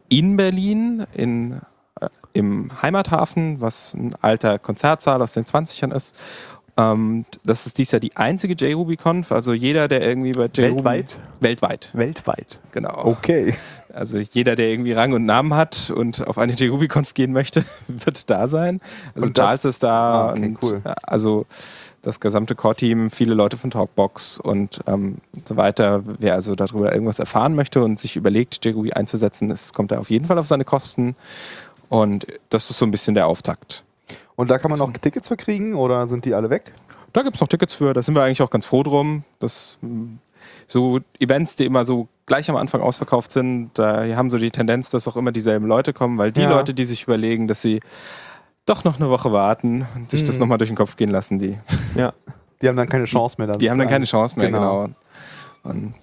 in Berlin, in, äh, im Heimathafen, was ein alter Konzertsaal aus den 20ern ist. Ähm, das ist dies Jahr die einzige JRubyConf, also jeder, der irgendwie bei JRuby... Weltweit? Weltweit, Weltweit. genau. Okay. Also jeder, der irgendwie Rang und Namen hat und auf eine JRubyConf gehen möchte, wird da sein. Also Und das- Charles ist da Ah, okay, und cool. äh, also das gesamte Core-Team, viele Leute von Talkbox und ähm, so weiter. Wer also darüber irgendwas erfahren möchte und sich überlegt, JRuby einzusetzen, das kommt da auf jeden Fall auf seine Kosten. Und das ist so ein bisschen der Auftakt. Und da kann man noch Tickets für kriegen oder sind die alle weg? Da gibt es noch Tickets für, da sind wir eigentlich auch ganz froh drum. dass mh, so Events, die immer so gleich am Anfang ausverkauft sind, da haben so die Tendenz, dass auch immer dieselben Leute kommen, weil die Ja. Leute, die sich überlegen, dass sie doch noch eine Woche warten und sich das Mhm. nochmal durch den Kopf gehen lassen, die, Die haben dann keine Chance mehr. die haben dann keine Chance mehr, Genau. genau. Und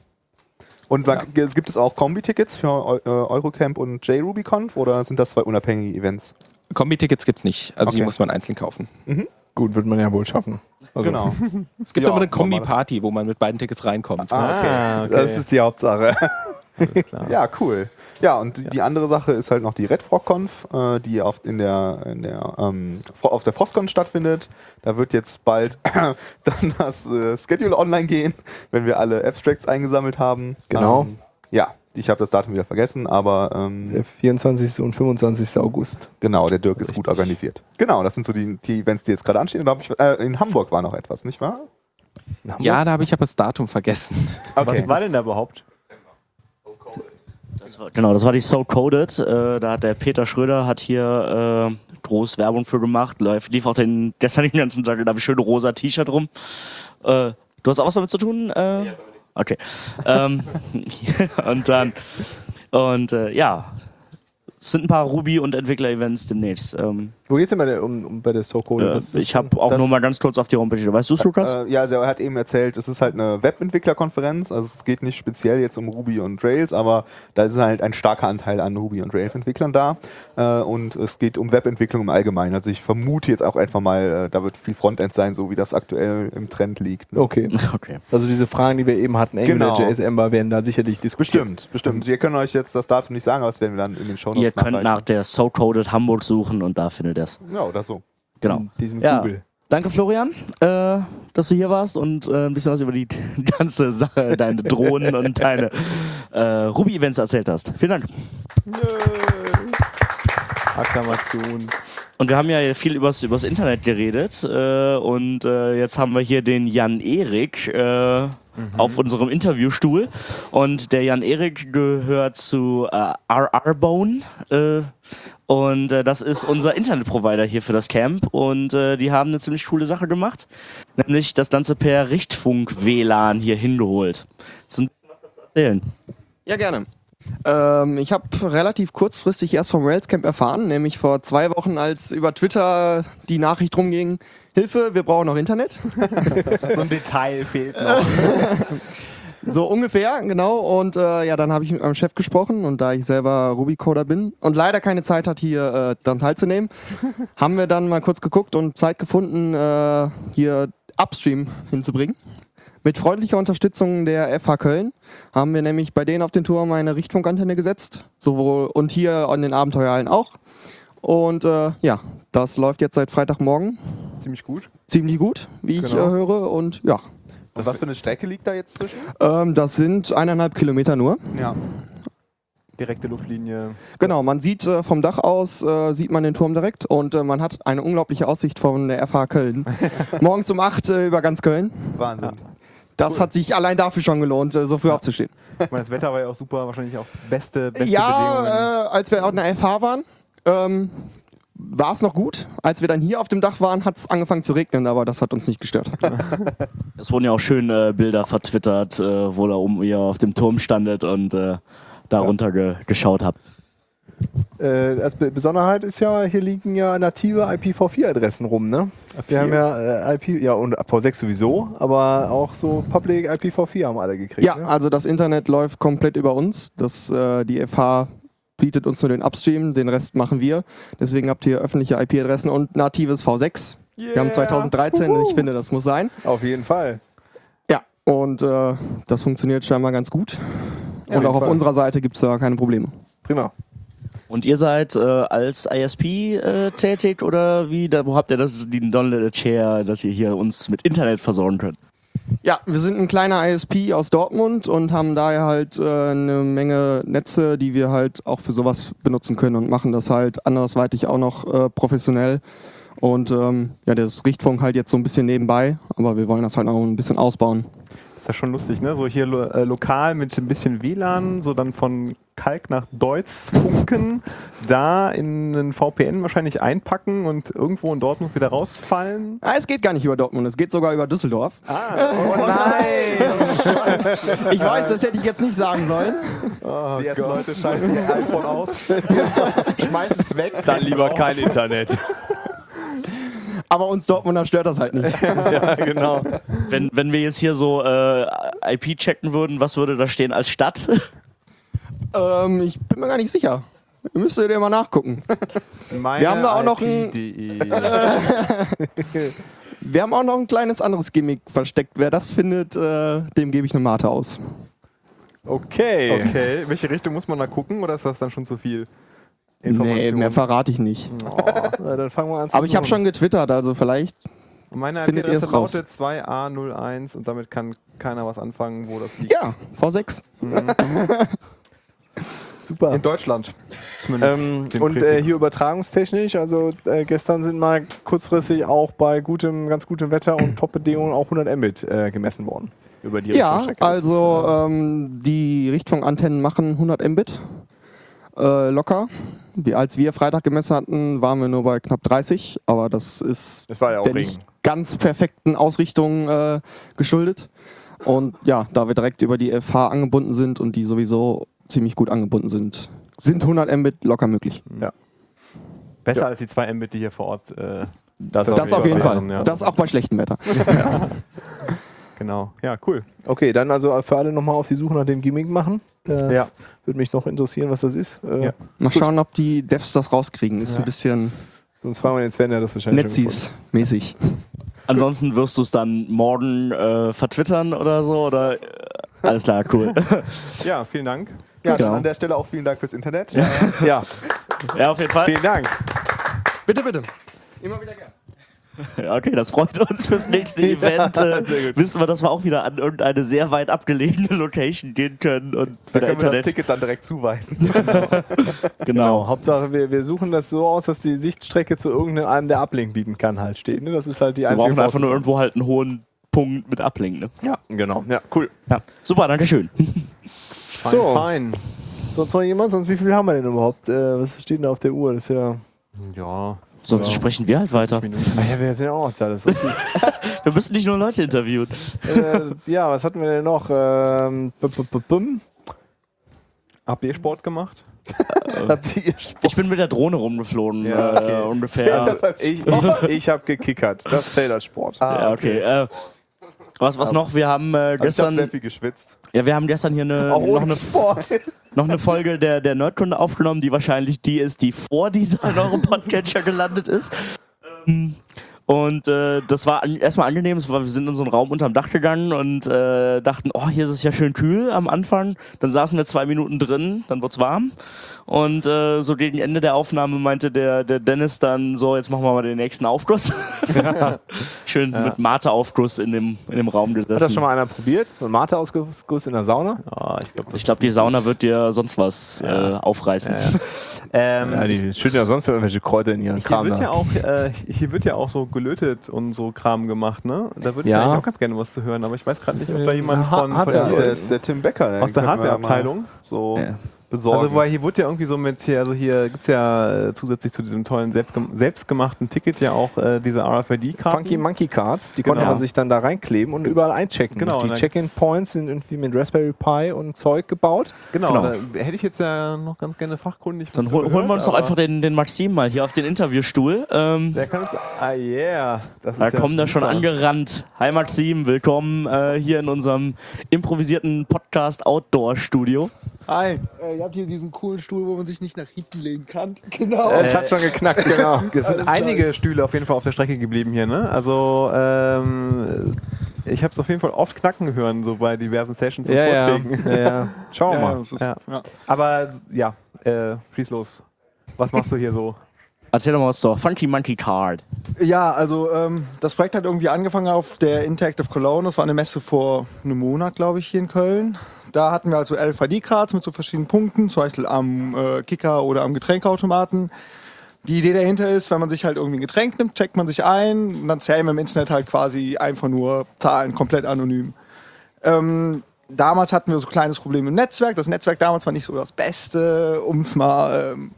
Und Ja. ja. gibt es auch Kombi-Tickets für äh, Eurocamp und JRubyConf oder sind das zwei unabhängige Events? Kombi-Tickets gibt es nicht, also die Okay. muss man einzeln kaufen. Gut, wird man ja wohl schaffen. Also, genau. Es gibt Ja, aber eine. Kombi-Party, wo man mit beiden Tickets reinkommt. Ah, okay. Okay. Das ist die Hauptsache. Ja, cool. Ja, und die andere Sache ist halt noch die Red Frog Conf, äh, die auf, in der, in der, ähm, auf der Frostcon stattfindet. Da wird jetzt bald dann das äh, Schedule online gehen, wenn wir alle Abstracts eingesammelt haben. Genau. Ähm, ja, ich habe das Datum wieder vergessen, aber ähm, Der 24. und 25. August. genau, der Dirk ist gut organisiert. Genau, das sind so die, die Events, die jetzt gerade anstehen. Und da hab ich, äh, in Hamburg war noch etwas, nicht wahr? Ja, da habe ich aber das Datum vergessen. Was war denn da überhaupt? Das war, genau, das war die So Coded. Äh, da hat der Peter Schröder hat hier äh, groß Werbung für gemacht. Lief, lief auch den, gestern den ganzen Tag, da habe ich schön rosa T-Shirt rum. Äh, du hast auch was damit zu tun? Äh? Okay. ähm, und dann, und äh, ja, es sind ein paar Ruby- und Entwickler-Events demnächst. Ähm, Wo geht's denn bei der, um, um, bei der So-Code? äh, ich habe auch das- nur mal ganz kurz auf die Homepage. Weißt du, Lukas? Äh, ja, also er hat eben erzählt, es ist halt eine Webentwicklerkonferenz. Also es geht nicht speziell jetzt um Ruby und Rails, aber da ist halt ein starker Anteil an Ruby und Rails Entwicklern da. Äh, und es geht um Webentwicklung im Allgemeinen. Also ich vermute jetzt auch einfach mal, äh, da wird viel Frontend sein, so wie das aktuell im Trend liegt. Okay. Okay. Also diese Fragen, die wir eben hatten, Angular, Genau. JS, Ember, werden da sicherlich diskutiert. Bestimmt, bestimmt. Wir können euch jetzt das Datum nicht sagen, aber das werden wir dann in den Show Ihr Notes könnt nach der So Coded Hamburg suchen und da findet es. Ja, oder so. Genau. In diesem Ja. Google. Danke, Florian, äh, dass du hier warst und äh, ein bisschen was über die ganze Sache, deine Drohnen und deine äh, Ruby-Events erzählt hast. Vielen Dank. Akklamation. Und wir haben ja viel übers, übers Internet geredet äh, und äh, jetzt haben wir hier den Jan Erik äh, auf unserem Interviewstuhl und der Jan Erik gehört zu äh, RR Bone und äh, das ist unser Internetprovider hier für das Camp und äh, die haben eine ziemlich coole Sache gemacht, nämlich das Ganze per Richtfunk WLAN hier hingeholt. Du ein bisschen was dazu erzählen? Ja, gerne. Ähm, ich habe relativ kurzfristig erst vom Railscamp erfahren, nämlich vor zwei Wochen, als über Twitter die Nachricht rumging, Hilfe, wir brauchen noch Internet. So ein Detail fehlt noch. so ungefähr, genau. Und äh, ja, dann habe ich mit meinem Chef gesprochen und da ich selber Ruby-Coder bin und leider keine Zeit hat, hier äh, daran teilzunehmen, haben wir dann mal kurz geguckt und Zeit gefunden, äh, hier Upstream hinzubringen. Mit freundlicher Unterstützung der FH Köln haben wir nämlich bei denen auf den Turm eine Richtfunkantenne gesetzt, sowohl und hier an den Abenteuerhallen auch. Und äh, ja, das läuft jetzt seit Freitagmorgen Ziemlich gut. ziemlich gut, wie ich äh, Genau. höre. Und ja, Und was für eine Strecke liegt da jetzt zwischen? ähm, das sind eineinhalb Kilometer nur. Ja. Direkte Luftlinie. Genau, man sieht äh, vom Dach aus, äh, sieht man den Turm direkt und äh, man hat eine unglaubliche Aussicht von der FH Köln. Morgens um 8 äh, über ganz Köln. Wahnsinn. Das hat sich allein dafür schon gelohnt, äh, so früh aufzustehen. Ich meine, das Wetter war ja auch super, wahrscheinlich auch beste, beste Bedingungen. Ja, äh, als wir auf der FH waren, ähm, war es noch gut. Als wir dann hier auf dem Dach waren, hat es angefangen zu regnen, aber das hat uns nicht gestört. Es wurden ja auch schöne äh, Bilder vertwittert, äh, wo da oben ihr auf dem Turm standet und äh, da runter ge geschaut habt. Äh, als Be Besonderheit ist ja, hier liegen ja native IPv4-Adressen rum, ne? Wir haben ja äh, IP, ja und V6 sowieso, aber auch so Public IPv4 haben alle gekriegt. Ja, ne? also das Internet läuft komplett über uns. Das, äh, die FH bietet uns nur den Upstream, den Rest machen wir. Deswegen habt ihr öffentliche IP-Adressen und natives V6. Wir haben 2013 und ich finde, das muss sein. Auf jeden Fall. Ja, und äh, das funktioniert scheinbar ganz gut. auf und auch jeden auf Fall. unserer Seite gibt es da keine Probleme. Prima. Und ihr seid äh, als ISP äh, tätig oder wie? Da, wo habt ihr das, die Knowledge her, dass ihr hier uns mit Internet versorgen könnt? Ja, wir sind ein kleiner ISP aus Dortmund und haben daher halt äh, eine Menge Netze, die wir halt auch für sowas benutzen können und machen das halt andersweitig auch noch äh, professionell. Und ähm, ja, das Richtfunk halt jetzt so ein bisschen nebenbei, aber wir wollen das halt noch ein bisschen ausbauen. Ist ja schon lustig, ne? So hier lo äh, lokal mit ein bisschen WLAN, so dann von Kalk nach Deutz funken, da in einen VPN wahrscheinlich einpacken und irgendwo in Dortmund wieder rausfallen. Ah, es geht gar nicht über Dortmund, es geht sogar über Düsseldorf. Ah, oh nein! Ich weiß, das hätte ich jetzt nicht sagen sollen. Die ersten Leute schalten ihr iPhone aus. Schmeißen es weg. Dann lieber kein Internet. Aber uns Dortmunder stört das halt nicht. ja, genau. Wenn, wenn wir jetzt hier so äh, IP checken würden, was würde da stehen als Stadt? Ähm, ich bin mir gar nicht sicher. Müsstet ihr mal nachgucken. Wir haben da auch noch ein-. Wir haben auch noch ein kleines anderes Gimmick versteckt. Wer das findet, äh, dem gebe ich eine Mate aus. Okay. Okay, welche Richtung muss man da gucken oder ist das dann schon zu viel? Nee, mehr verrate ich nicht. Na, dann fangen wir an zu Aber ich habe schon getwittert, also vielleicht. Meine Findet ihr es raus? lautet 2A01 und damit kann keiner was anfangen, wo das liegt. Ja, V6. Super. In Deutschland. Zumindest. Ähm, und äh, hier übertragungstechnisch, also äh, gestern sind mal kurzfristig auch bei gutem, ganz gutem Wetter und Top-Bedingungen auch 100 Mbit äh, gemessen worden. Über die Ja, Richtfunkstrecke. Das also ist, ähm, die Richtfunkantennen machen 100 Mbit äh, locker. Die, als wir Freitag gemessen hatten, waren wir nur bei knapp 30, aber das ist Es war ja auch der Regen. nicht ganz perfekten Ausrichtung äh, geschuldet. Und ja, da wir direkt über die FH angebunden sind und die sowieso ziemlich gut angebunden sind, sind 100 Mbit locker möglich. Besser Ja. als die 2 Mbit, die hier vor Ort. Äh, Das auf jeden Fall. wären, Ja. Das auch bei schlechtem Wetter. genau. Ja, cool. Okay, dann also für alle nochmal auf die Suche nach dem Gimmick machen. Das Ja. würde mich noch interessieren, was das ist. Äh, Ja. Mal schauen, ob die Devs das rauskriegen. Ist ein bisschen Sonst fragen wir den Sven, der das wahrscheinlich schon Netzis-mäßig. Ansonsten wirst du es dann morgen äh, vertwittern oder so? Oder äh, alles klar, cool. Ja, vielen Dank. Ja, Genau. an der Stelle auch vielen Dank fürs Internet. gefunden. Ja, ja, auf jeden Fall. vielen Dank. Bitte, bitte. Immer wieder gerne. Ja, okay, das freut uns fürs nächste Event. Äh, wissen wir, dass wir auch wieder an irgendeine sehr weit abgelegene Location gehen können und Da können wir das Internet. Ticket dann direkt zuweisen. Genau. Hauptsache, wir, wir suchen das so aus, dass die Sichtstrecke zu irgendeinem der Uplink bieten kann halt steht. Ne? Das ist halt die Wir einzige brauchen einfach nur irgendwo halt einen hohen Punkt mit Ablink. Ne? Ja, genau. Ja, cool. Ja. Super, danke schön. Fein, So. fein. Sonst noch jemand? Sonst wie viel haben wir denn überhaupt? Äh, was steht denn da auf der Uhr? Das ist ja. Ja. Sonst Ja. sprechen wir halt weiter. Ah ja, wir sind ja auch noch da. Das ist richtig. Wir müssen nicht nur Leute interviewen. äh, ja, was hatten wir denn noch? Ähm, b -b -b -bum. Habt ihr Sport gemacht? Ich bin mit der Drohne rumgeflogen, Ja, okay. äh, ungefähr. das als Ich, ich, ich habe gekickert. Das zählt als Sport. ja, okay. Äh, was, was noch? Wir haben äh, also ich gestern, sehr viel geschwitzt. ja, wir haben gestern hier eine, Auch noch, eine, Sport. noch eine Folge der, der Nerdkunde aufgenommen, die wahrscheinlich die ist, die vor dieser in eurem Podcatcher gelandet ist. Ähm, Und äh, das war an, erstmal angenehm, es war, wir sind in so einen Raum unterm Dach gegangen und äh, dachten, oh, hier ist es ja schön kühl am Anfang. Dann saßen wir zwei Minuten drin, dann wird's warm. Und äh, so gegen Ende der Aufnahme meinte der, der Dennis dann so, jetzt machen wir mal den nächsten Aufguss. schön mit Mate-Aufguss in dem, in dem Raum gesessen. Hat das schon mal einer probiert? So ein Mate-Ausguss in der Sauna? Ah, ich glaube, ich glaube, die Sauna wird dir sonst was äh, aufreißen. ähm, Ja, die schütten ja sonst irgendwelche Kräuter in ihren hier Kram. wird, da. ja auch, äh, hier wird ja auch so gelötet und so Kram gemacht, ne? Da würde ich Ja. eigentlich auch ganz gerne was zu hören, aber ich weiß gerade nicht, ob da jemand von, von Der, der Tim Becker, Aus der Hardware-Abteilung. So Ja. Besorgen. Also, weil hier wurde ja irgendwie so mit hier, also hier gibt es ja äh, zusätzlich zu diesem tollen selbstgem selbstgemachten Ticket ja auch äh, diese RFID-Karten. Funky Monkey Cards, die Genau. konnte man sich dann da reinkleben und überall einchecken. Genau, Die Check-in-Points sind irgendwie mit Raspberry Pi und Zeug gebaut. Genau, Genau. da hätte ich jetzt ja noch ganz gerne fachkundig Dann zu hol, gehört, holen wir uns doch einfach den, den Maxim mal hier auf den Interviewstuhl. Ähm, Der kann es. Ah, yeah. Das Da kommt er schon angerannt. Hi Maxim, willkommen äh, hier in unserem improvisierten Podcast Outdoor Studio. Hi. Äh, ihr habt hier diesen coolen Stuhl, wo man sich nicht nach hinten legen kann. Genau. Es hat schon geknackt, genau. Es sind einige Stühle auf jeden Fall auf der Strecke geblieben hier, ne? Also, ähm, ich habe es auf jeden Fall oft knacken hören, so bei diversen Sessions und ja, ja, Vorträgen. ja, ja. Schauen wir Ja, mal. ist- Ja. ja. Aber ja, äh, schieß los. Was machst du hier so? Erzähl doch mal was zur Funky Monkey Card. Ja, also ähm, das Projekt hat irgendwie angefangen auf der Interactive Cologne. Das war eine Messe vor einem Monat, glaube ich, hier in Köln. Da hatten wir also RFID-Cards mit so verschiedenen Punkten, zum Beispiel am äh, Kicker oder am Getränkeautomaten. Die Idee dahinter ist, wenn man sich halt irgendwie ein Getränk nimmt, checkt man sich ein und dann zählen wir im Internet halt quasi einfach nur Zahlen, komplett anonym. Ähm, damals hatten wir so ein kleines Problem im Netzwerk. Das Netzwerk damals war nicht so das Beste, um es mal ähm,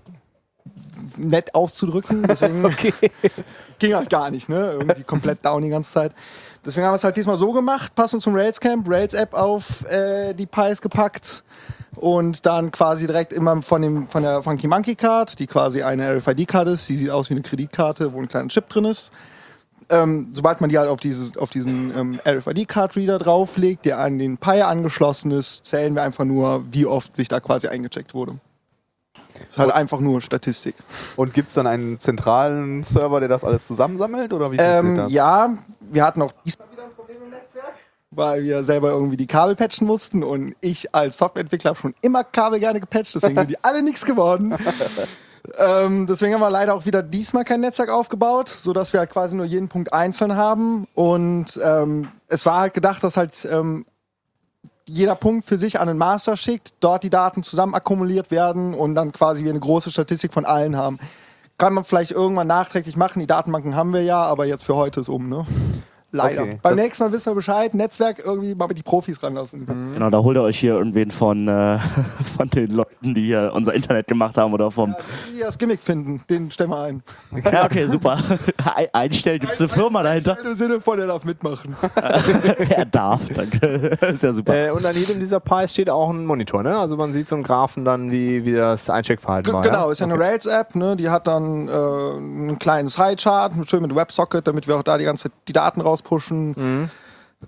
nett auszudrücken. Deswegen ging halt gar nicht, ne? Irgendwie komplett down die ganze Zeit. Deswegen haben wir es halt diesmal so gemacht, passend zum Rails Camp, Rails App auf äh, die Pies gepackt und dann quasi direkt immer von, dem, von der Funky Monkey Card, die quasi eine RFID-Card ist, die sieht aus wie eine Kreditkarte, wo ein kleiner Chip drin ist. Ähm, sobald man die halt auf, dieses, auf diesen ähm, RFID-Card-Reader drauflegt, der an den Pi angeschlossen ist, zählen wir einfach nur, wie oft sich da quasi eingecheckt wurde. Das ist halt einfach nur Statistik. Und gibt es dann einen zentralen Server, der das alles zusammensammelt? Oder wie funktioniert Ähm, das? ja, wir hatten auch diesmal wieder ein Problem im Netzwerk, weil wir selber irgendwie die Kabel patchen mussten und ich als Softwareentwickler habe schon immer Kabel gerne gepatcht, deswegen sind die alle nichts geworden. ähm, deswegen haben wir leider auch wieder diesmal kein Netzwerk aufgebaut, sodass wir halt quasi nur jeden Punkt einzeln haben. Und ähm, es war halt gedacht, dass halt ähm, jeder Punkt für sich an den Master schickt, dort die Daten zusammen akkumuliert werden und dann quasi wir eine große Statistik von allen haben. Kann man vielleicht irgendwann nachträglich machen, die Datenbanken haben wir ja, aber jetzt für heute ist um, ne? Leider. Okay, Beim das- nächsten Mal wissen wir Bescheid, Netzwerk irgendwie mal mit die Profis ranlassen. Genau, da holt ihr euch hier irgendwen von, äh, von den Leuten, die hier unser Internet gemacht haben oder vom. Die das Gimmick finden, den stellen wir ein. Ja, okay, super. Ein- Einstellen, gibt es eine Firma dahinter? Im Sinne von, er darf mitmachen. er darf, danke. Ist ja super. Äh, und an jedem dieser Pies steht auch ein Monitor, ne? Also man sieht so einen Graphen dann, wie, wie das Eincheckverhalten G war. genau, ja? ist ja eine Rails-App, ne? die hat dann äh, ein kleines High-Chart, schön mit WebSocket, damit wir auch da die ganze Zeit die Daten rauspushen.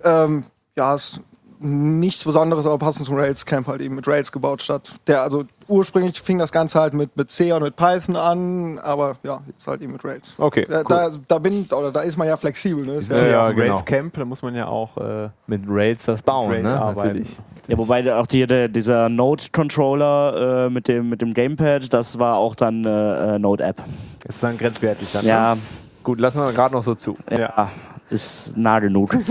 Ähm, ja, ist nichts Besonderes, aber passend zum Rails-Camp halt eben mit Rails gebaut statt. Der, also ursprünglich fing das Ganze halt mit, mit C und mit Python an, aber ja, jetzt halt eben mit Rails. Okay, Da, cool. da, da bin oder da ist man ja flexibel, ne? Ist Ja, ja, ja, genau. Rails Camp, da muss man ja auch äh, Mit Rails das bauen, Rails ne? arbeiten. Natürlich. Ja, wobei auch hier der, dieser Node-Controller äh, mit, dem, mit dem Gamepad, das war auch dann äh, äh, Node-App. Das ist dann grenzwertig dann. Ja, Gut, lassen wir gerade noch so zu. ja, ist nah genug.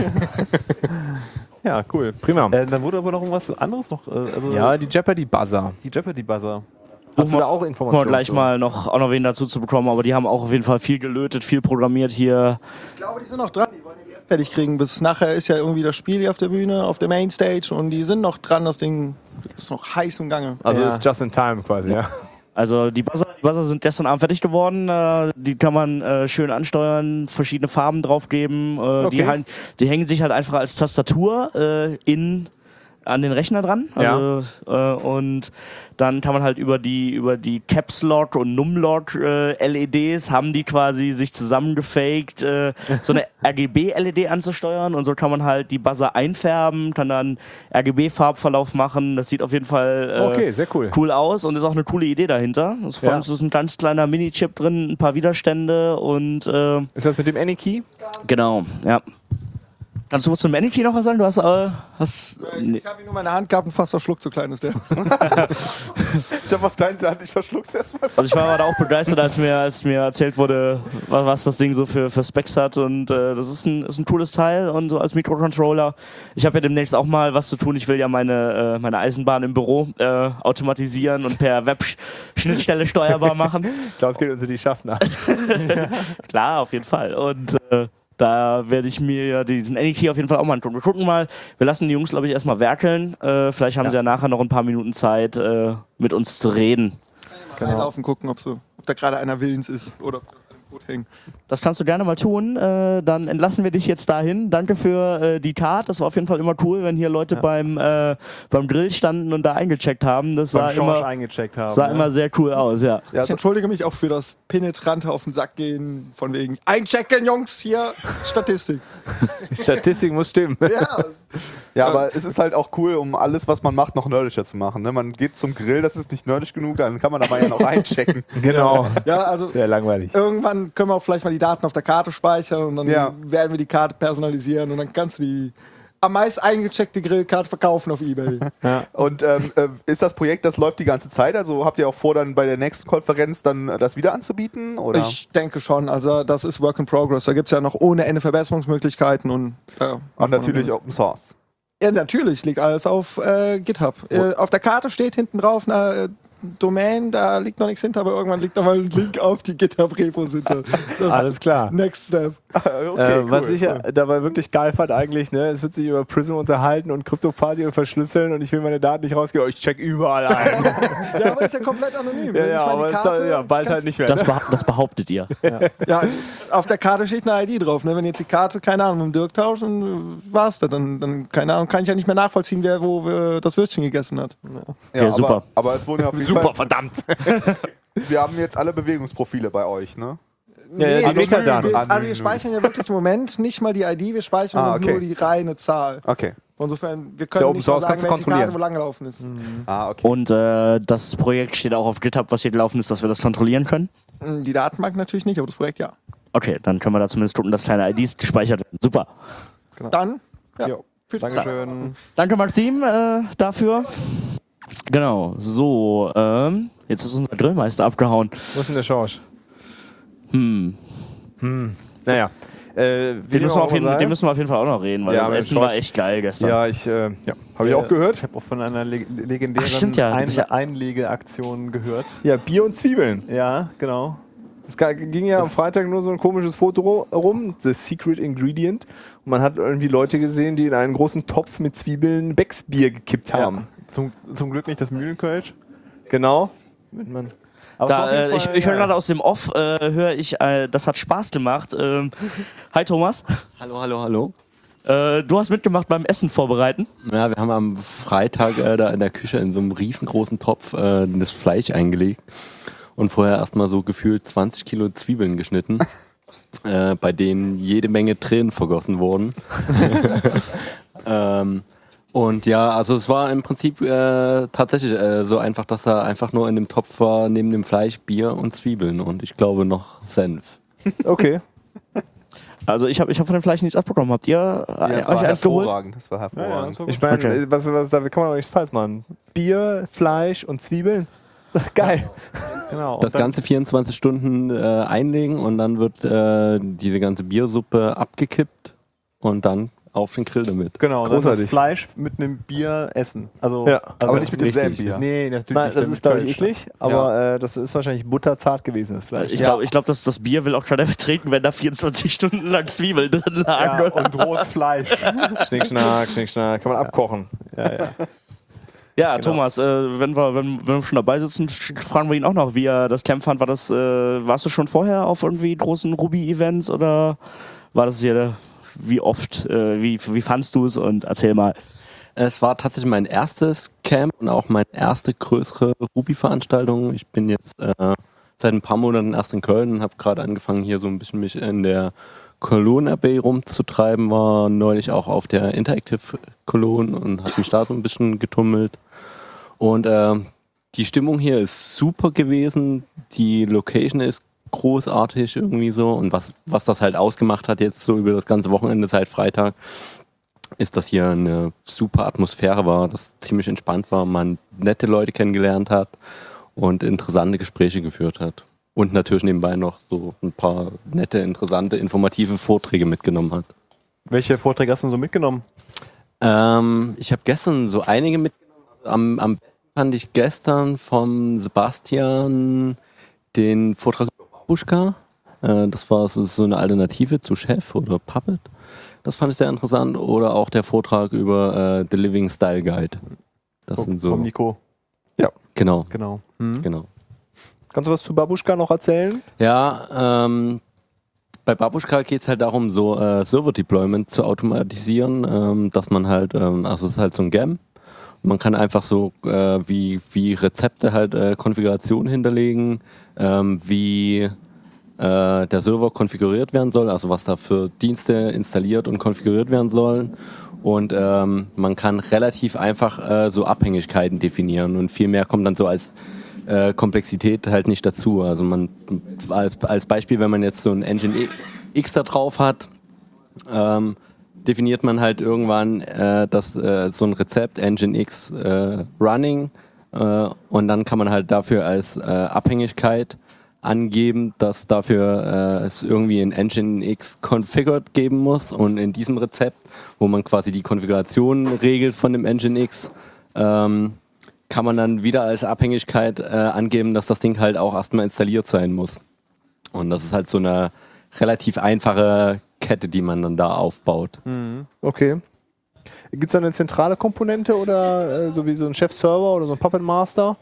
Ja, cool. Prima. Äh, dann wurde aber noch irgendwas anderes noch. Äh, also ja, die Jeopardy Buzzer. die Jeopardy Buzzer. Hast du da auch Informationen? gleich zu? mal noch, auch noch wen dazu zu bekommen, aber die haben auch auf jeden Fall viel gelötet, viel programmiert hier. Ich glaube, die sind noch dran. Die wollen ja die App fertig kriegen. Bis nachher ist ja irgendwie das Spiel hier auf der Bühne, auf der Mainstage und die sind noch dran. Das Ding ist noch heiß im Gange. Also Ja. ist just in time quasi, ja. Also die Buzzer, die Buzzer sind gestern Abend fertig geworden. Äh, die kann man äh, schön ansteuern, verschiedene Farben draufgeben. Äh, Okay. die, die hängen sich halt einfach als Tastatur äh, in an den Rechner dran. Also, äh, und dann kann man halt über die über die Caps Lock und Num Lock äh, LEDs haben die quasi sich zusammengefaked, äh, so eine RGB LED anzusteuern und so kann man halt die Buzzer einfärben, kann dann RGB Farbverlauf machen. Das sieht auf jeden Fall äh, Okay, sehr cool. cool aus und ist auch eine coole Idee dahinter. Also vor Ja. allem ist ein ganz kleiner Mini-Chip drin, ein paar Widerstände und äh, Ist das mit dem Any-Key? genau, ja. Kannst du zum Mannequin noch was sagen? Du hast, äh, hast Ich, ich habe ihn nur in der Hand gehabt und fast verschluckt, so klein ist der. Ich hab was Kleines in der Hand, ich verschluck's erstmal. also ich war aber da auch begeistert, als mir, als mir erzählt wurde, was, was das Ding so für, für Specs hat und äh, das ist ein, ist ein cooles Teil und so als Mikrocontroller. Ich habe ja demnächst auch mal was zu tun. Ich will ja meine, äh, meine Eisenbahn im Büro äh, automatisieren und per Web-Schnittstelle steuerbar machen. Klaus geht unter die Schaffner. Klar, auf jeden Fall. Und äh, da werde ich mir ja diesen Any-Key auf jeden Fall auch mal angucken. Wir gucken mal, wir lassen die Jungs, glaube ich, erstmal werkeln. Äh, vielleicht haben sie ja nachher noch ein paar Minuten Zeit, äh, mit uns zu reden. Genau. Einlaufen, gucken, ob, so, ob da gerade einer willens ist oder ob Boot hängen. Das kannst du gerne mal tun. Äh, dann entlassen wir dich jetzt dahin. Danke für äh, die Card. Das war auf jeden Fall immer cool, wenn hier Leute beim, äh, beim Grill standen und da eingecheckt haben. Das sah, Beim Schorsch immer, eingecheckt haben. sah ne? immer sehr cool aus, ja. Ja, Ich entschuldige mich auch für das penetrante auf den Sack gehen, von wegen einchecken, Jungs, hier Statistik. Statistik muss stimmen. Ja, Ja, aber es ist halt auch cool, um alles, was man macht, noch nerdischer zu machen. Ne? Man geht zum Grill, das ist nicht nerdig genug, dann kann man dabei ja noch einchecken. Genau. ja, also Sehr langweilig. irgendwann können wir auch vielleicht mal die Daten auf der Karte speichern und dann Ja. werden wir die Karte personalisieren und dann kannst du die am meisten eingecheckte Grillkarte verkaufen auf Ebay. Und ähm, äh, ist das Projekt, das läuft die ganze Zeit? Also habt ihr auch vor, dann bei der nächsten Konferenz dann das wieder anzubieten? Oder? Ich denke schon, also das ist Work in Progress. Da gibt es ja noch ohne Ende Verbesserungsmöglichkeiten und, äh, Und natürlich Open Source. Ja, natürlich liegt alles auf äh, GitHub. Äh, auf der Karte steht hinten drauf eine äh, Domain, da liegt noch nichts hinter, aber irgendwann liegt da mal ein Link auf die GitHub-Repos hinter. Das Alles klar. Next Step. okay, äh, was cool, ich ja cool. dabei wirklich geil fand eigentlich, ne, es wird sich über Prism unterhalten und CryptoParty und verschlüsseln und ich will meine Daten nicht rausgeben, ich check überall ein. Ja, aber ist ja komplett anonym. ja, Wenn ja, meine aber es Karte- da, ja, bald halt nicht mehr. Das, Ne? beha das behauptet ihr. Ja, auf der Karte steht eine ID drauf. Ne? Wenn jetzt die Karte, keine Ahnung, mit dem Dirk tauscht, dann war's da. Dann, dann, keine Ahnung, kann ich ja nicht mehr nachvollziehen, wer wo äh, das Würstchen gegessen hat. Ja, Ja, super. Aber, aber es wurden ja auf jeden Super, Fall, verdammt. wir haben jetzt alle Bewegungsprofile bei euch, ne? Ja, ja, die also, Metadaten. wir, also wir speichern ja wirklich im Moment nicht mal die ID, wir speichern Ah, okay. nur die reine Zahl. Okay. Insofern, wir ja können Open nicht mal Source, sagen, kannst Karte kontrollieren. wo lang gelaufen ist. Ah, okay. Und äh, das Projekt steht auch auf GitHub, was hier gelaufen ist, dass wir das kontrollieren können. Mm, Die Datenbank natürlich nicht, aber das Projekt ja. Okay, dann können wir da zumindest gucken, dass kleine IDs gespeichert werden. Super. Dann, ja, Jo. viel Spaß. Dankeschön. Danke Maxim äh, dafür. Genau, so, ähm, jetzt ist unser Grillmeister abgehauen. Wo ist denn der Schorsch? Hm. Naja. Äh, Den müssen, wir auf jeden, den müssen wir auf jeden Fall auch noch reden, weil Ja, das Essen war echt geil gestern. Ja, ich, äh, ja, habe ich auch gehört. Ich habe auch von einer leg legendären Ach, stimmt ja. Ein Einlegeaktion gehört. Ja, Bier und Zwiebeln. Ja, genau. Es ging ja am Freitag nur so ein komisches Foto rum, The Secret Ingredient. Und man hat irgendwie Leute gesehen, die in einen großen Topf mit Zwiebeln Becksbier gekippt haben. Ja. Zum, zum Glück nicht das Mühlenkölsch. Genau. Mit man Da, äh, ich Fall, ich höre ja. gerade aus dem Off, äh, höre ich, äh, das hat Spaß gemacht. Ähm, hi Thomas, Hallo, hallo, hallo. äh, du hast mitgemacht beim Essen vorbereiten. Ja, wir haben am Freitag äh, da in der Küche in so einem riesengroßen Topf äh, das Fleisch eingelegt und vorher erstmal so gefühlt 20 Kilo Zwiebeln geschnitten, äh, bei denen jede Menge Tränen vergossen wurden. ähm, und ja, also es war im Prinzip äh, tatsächlich äh, so einfach, dass da einfach nur in dem Topf war, neben dem Fleisch Bier und Zwiebeln und ich glaube noch Senf. Okay. Also ich habe ich hab von dem Fleisch nichts abbekommen. Habt ihr äh, Ja, das euch war eins geholt? hervorragend. Das war hervorragend. Ich meine, Okay. äh, was, was, da kann man doch nichts falsch machen. Bier, Fleisch und Zwiebeln. Geil. Genau. Das Ganze 24 Stunden äh, einlegen und dann wird äh, diese ganze Biersuppe abgekippt und dann auf den Grill damit. Genau, dann das Großartig. Fleisch mit einem Bier essen. Also, Ja. also Aber nicht mit demselben. Bier. Nee, natürlich Nein, nicht. das ist, glaube ich, eklig, aber äh, das ist wahrscheinlich butterzart gewesen, das Fleisch. Ich glaube, ich glaub, dass das Bier will auch keiner mehr trinken, wenn da 24 Stunden lang Zwiebeln drin lagen. Ja, und rohes Fleisch. Schnick, schnack, schnick, schnack. Kann man abkochen. ja, ja. Ja, Thomas, äh, wenn, wir, wenn, wenn wir schon dabei sitzen, fragen wir ihn auch noch, wie er das Camp fand. War das, äh, warst du schon vorher auf irgendwie großen Ruby-Events oder war das hier, der- wie oft, äh, wie, wie fandst du es und erzähl mal. Es war tatsächlich mein erstes Camp und auch meine erste größere Ruby-Veranstaltung. Ich bin jetzt äh, seit ein paar Monaten erst in Köln und habe gerade angefangen, hier so ein bisschen mich in der Cologne Abbey rumzutreiben. War neulich auch auf der Interactive Cologne und habe mich da so ein bisschen getummelt. Und äh, die Stimmung hier ist super gewesen. Die Location ist großartig irgendwie so. Und was, was das halt ausgemacht hat jetzt so über das ganze Wochenende seit Freitag, ist, dass hier eine super Atmosphäre war, dass ziemlich entspannt war, man nette Leute kennengelernt hat und interessante Gespräche geführt hat. Und natürlich nebenbei noch so ein paar nette, interessante, informative Vorträge mitgenommen hat. Welche Vorträge hast du denn so mitgenommen? Ähm, ich habe gestern so einige mitgenommen. Am, am besten fand ich gestern vom Sebastian den Vortrag Babuschka. Äh, das war so, so eine Alternative zu Chef oder Puppet. Das fand ich sehr interessant. Oder auch der Vortrag über äh, The Living Style Guide. Das Vom- sind so. Vom Nico. Genau, Genau. genau. Kannst du was zu Babuschka noch erzählen? Ja, ähm, bei Babuschka geht es halt darum, so äh, Server-Deployment zu automatisieren, ähm, dass man halt, ähm, also es ist halt so ein GAM. Man kann einfach so äh, wie, wie Rezepte halt äh, Konfiguration hinterlegen, ähm, wie äh, der Server konfiguriert werden soll, also was da für Dienste installiert und konfiguriert werden sollen. Und ähm, man kann relativ einfach äh, so Abhängigkeiten definieren und viel mehr kommt dann so als äh, Komplexität halt nicht dazu. Also man als, als Beispiel, wenn man jetzt so ein Engine X da drauf hat, ähm, definiert man halt irgendwann äh, das, äh, so ein Rezept Nginx äh, Running äh, und dann kann man halt dafür als äh, Abhängigkeit angeben, dass dafür äh, es irgendwie ein Nginx Configured geben muss und in diesem Rezept, wo man quasi die Konfiguration regelt von dem Nginx, ähm, kann man dann wieder als Abhängigkeit angeben, dass das Ding halt auch erstmal installiert sein muss. Und das ist halt so eine relativ einfache Kette, die man dann da aufbaut. Okay. Gibt es da eine zentrale Komponente oder äh, so wie so ein Chef-Server oder so ein Puppet Master?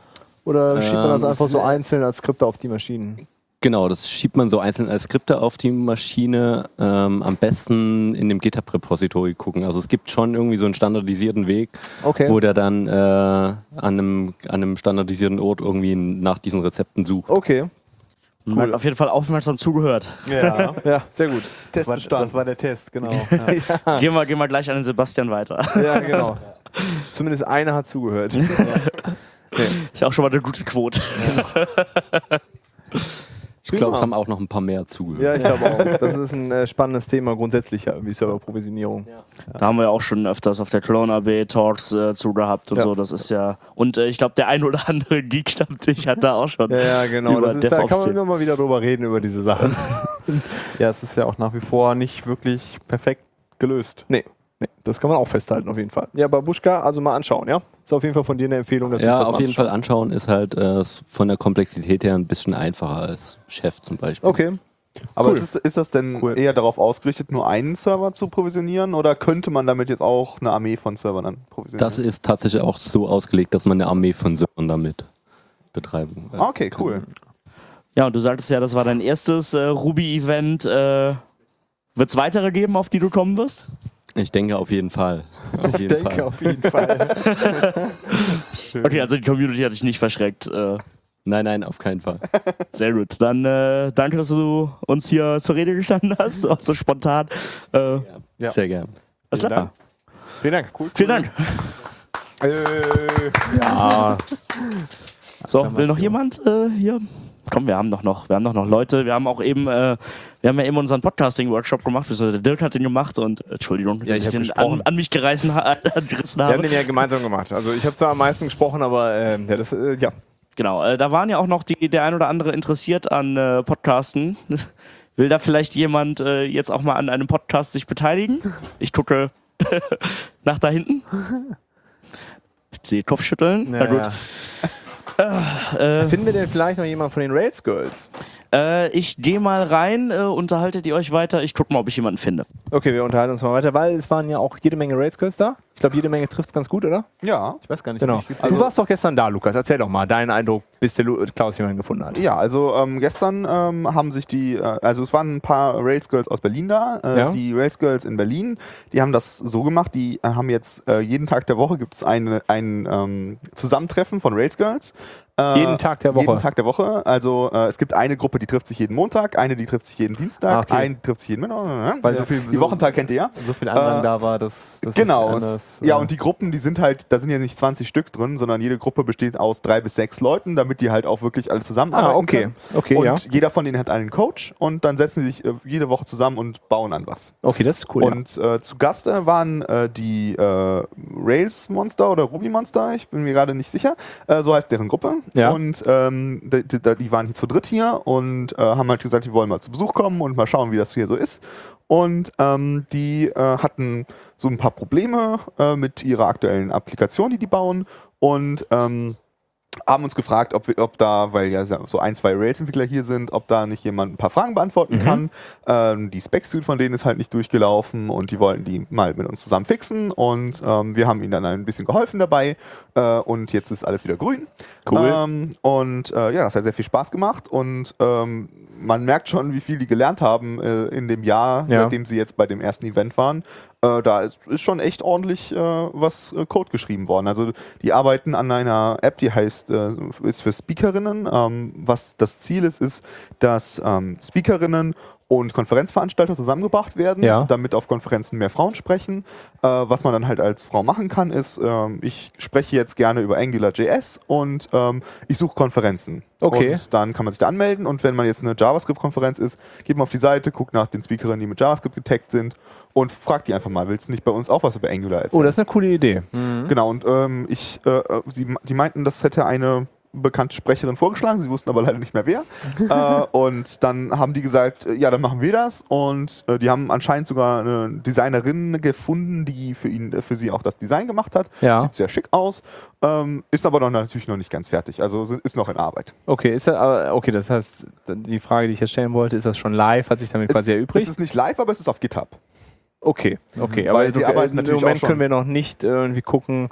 Oder schiebt man das Ähm, einfach so einzeln als Skripte auf die Maschinen? Genau, das schiebt man so einzeln als Skripte auf die Maschine. Ähm, am besten in dem GitHub-Repository gucken. Also es gibt schon irgendwie so einen standardisierten Weg, Okay. wo der dann äh, an, einem, an einem standardisierten Ort irgendwie nach diesen Rezepten sucht. Okay. Man hat auf jeden Fall aufmerksam zugehört. Ja, Ja, sehr gut. das war, das war der Test, genau. Ja. Gehen, wir, gehen wir gleich an den Sebastian weiter. Ja, genau. Zumindest einer hat zugehört. Ist ja auch schon mal eine gute Quote. Ich glaube, es haben auch noch ein paar mehr zugehört. Ja, ich glaube auch. Das ist ein äh, spannendes Thema grundsätzlich, ja, wie Serverprovisionierung. Da haben wir ja auch schon öfters auf der Clone AB Talks äh, zu gehabt und Ja. so. Das ist ja. Und äh, ich glaube, der ein oder andere Geek-Stammtisch hat da auch schon. Ja, ja, genau. über Das ist, da kann man immer mal wieder drüber reden, über diese Sachen. ja, es ist ja auch nach wie vor nicht wirklich perfekt gelöst. Nee, nee, das kann man auch festhalten, auf jeden Fall. Ja, Babuschka, also mal anschauen, ja? Ist auf jeden Fall von dir eine Empfehlung, dass Ja, das auf mal jeden Fall anschauen ist halt äh, von der Komplexität her ein bisschen einfacher als Chef zum Beispiel. Okay. Aber Cool. ist, ist das denn Cool. eher darauf ausgerichtet, nur einen Server zu provisionieren oder könnte man damit jetzt auch eine Armee von Servern dann provisionieren? Das ist tatsächlich auch so ausgelegt, dass man eine Armee von Servern damit betreiben äh, Ah, okay, cool. Ja, und du sagtest ja, das war dein erstes äh, Ruby-Event. Äh, Wird es weitere geben, auf die du kommen wirst? Ich denke auf jeden Fall. Auf Ich jeden denke Fall. auf jeden Fall. Okay, also die Community hat dich nicht verschreckt. Äh, Nein, nein, auf keinen Fall. sehr gut. Dann äh, danke, dass du uns hier zur Rede gestanden hast, auch so spontan. Äh, Ja. Sehr gern. alles Vielen klar. Dank. Vielen Dank. Cool. Vielen Dank. Äh, Ja. So, will noch jemand äh, hier? Komm, wir haben doch noch, wir haben doch noch Leute. Wir haben auch eben, äh, wir haben ja eben unseren Podcasting-Workshop gemacht. beziehungsweise Der Dirk hat den gemacht und äh, Entschuldigung, Ja, dass ich hab den gesprochen. an, an mich gereißen, gerissen wir habe. haben den ja gemeinsam gemacht. Also ich habe zwar am meisten gesprochen, aber ähm, ja, das, äh, ja. Genau, äh, da waren ja auch noch die, der ein oder andere interessiert an äh, Podcasten. Will da vielleicht jemand äh, jetzt auch mal an einem Podcast sich beteiligen? Ich gucke nach da hinten. Ich sehe Kopfschütteln. Na gut. Äh, Finden wir denn vielleicht noch jemanden von den Rails Girls? äh, ich gehe mal rein, äh, unterhaltet ihr euch weiter. Ich gucke mal, ob ich jemanden finde. Okay, wir unterhalten uns mal weiter, weil es waren ja auch jede Menge Rails Girls da. Ich glaube, jede Menge trifft es ganz gut, oder? Ja. Ich weiß gar nicht, Genau. gezählt du warst doch gestern da, Lukas. Erzähl doch mal deinen Eindruck, bis der Lu Klaus jemanden gefunden hat. Ja, also ähm, gestern ähm, haben sich die, äh, also es waren ein paar Rails Girls aus Berlin da. Äh, Ja. Die Rails Girls in Berlin, die haben das so gemacht, die äh, haben jetzt äh, jeden Tag der Woche gibt es ein ähm, Zusammentreffen von Rails Girls. Äh, Jeden Tag der Woche? Jeden Tag der Woche. Also äh, es gibt eine Gruppe, die trifft sich jeden Montag, eine, die trifft sich jeden Dienstag, Ah, okay. eine, die trifft sich jeden Mittwoch. Weil Ja. so viel- die Wochentag kennt ihr ja. So viel Andrang Äh, da war, dass das Genau. anders, ja, äh, und die Gruppen, die sind halt, da sind ja nicht 20 Stück drin, sondern jede Gruppe besteht aus drei bis sechs Leuten, damit die halt auch wirklich alle zusammenarbeiten Ah, okay. können. Okay, und ja. jeder von denen hat einen Coach und dann setzen sie sich äh, jede Woche zusammen und bauen an was. Okay, das ist cool. Und äh, zu Gast waren äh, die Rails Monster oder Ruby Monster, ich bin mir gerade nicht sicher. So heißt deren Gruppe. Ja. Und ähm, die, die, die waren hier zu dritt hier und äh, haben halt gesagt, die wollen mal zu Besuch kommen und mal schauen, wie das hier so ist. Und ähm, die äh, hatten so ein paar Probleme äh, mit ihrer aktuellen Applikation, die die bauen. Und ähm, haben uns gefragt, ob, wir, ob da, weil ja so ein, zwei Rails-Entwickler hier sind, ob da nicht jemand ein paar Fragen beantworten kann. Ähm, die Spec-Suite von denen ist halt nicht durchgelaufen und die wollten die mal mit uns zusammen fixen und ähm, wir haben ihnen dann ein bisschen geholfen dabei äh, und jetzt ist alles wieder grün. Cool. Ähm, und äh, ja, das hat sehr viel Spaß gemacht und ähm, man merkt schon, wie viel die gelernt haben äh, in dem Jahr, Ja. seitdem sie jetzt bei dem ersten Event waren. Äh, da ist, ist schon echt ordentlich äh, was äh, Code geschrieben worden. Also die arbeiten an einer App, die heißt, äh, ist für Speakerinnen. Ähm, was das Ziel ist, ist, dass ähm, Speakerinnen und Konferenzveranstalter zusammengebracht werden, Ja. damit auf Konferenzen mehr Frauen sprechen. Äh, was man dann halt als Frau machen kann, ist, ähm, ich spreche jetzt gerne über AngularJS und ähm, ich suche Konferenzen. Okay. Und dann kann man sich da anmelden und wenn man jetzt eine JavaScript-Konferenz ist, geht man auf die Seite, guckt nach den Speakerinnen, die mit JavaScript getaggt sind und fragt die einfach mal, willst du nicht bei uns auch was über Angular erzählen? Oh, das ist eine coole Idee. Genau, und ähm, ich, äh, äh, sie, die meinten, das hätte eine bekannte Sprecherin vorgeschlagen, sie wussten aber leider nicht mehr wer. äh, und dann haben die gesagt, äh, ja, dann machen wir das. Und äh, die haben anscheinend sogar eine Designerin gefunden, die für ihn, äh, für sie auch das Design gemacht hat. Ja. Sieht sehr schick aus, ähm, ist aber noch, natürlich noch nicht ganz fertig. Also sind- ist noch in Arbeit. Okay, ist das, okay, das heißt, die Frage, die ich jetzt stellen wollte, ist das schon live? Hat sich damit quasi erübrigt? Es ist nicht live, aber es ist auf GitHub. Okay, okay. Mhm. Aber Weil sie so, arbeiten im natürlich Moment auch schon- können wir noch nicht irgendwie gucken,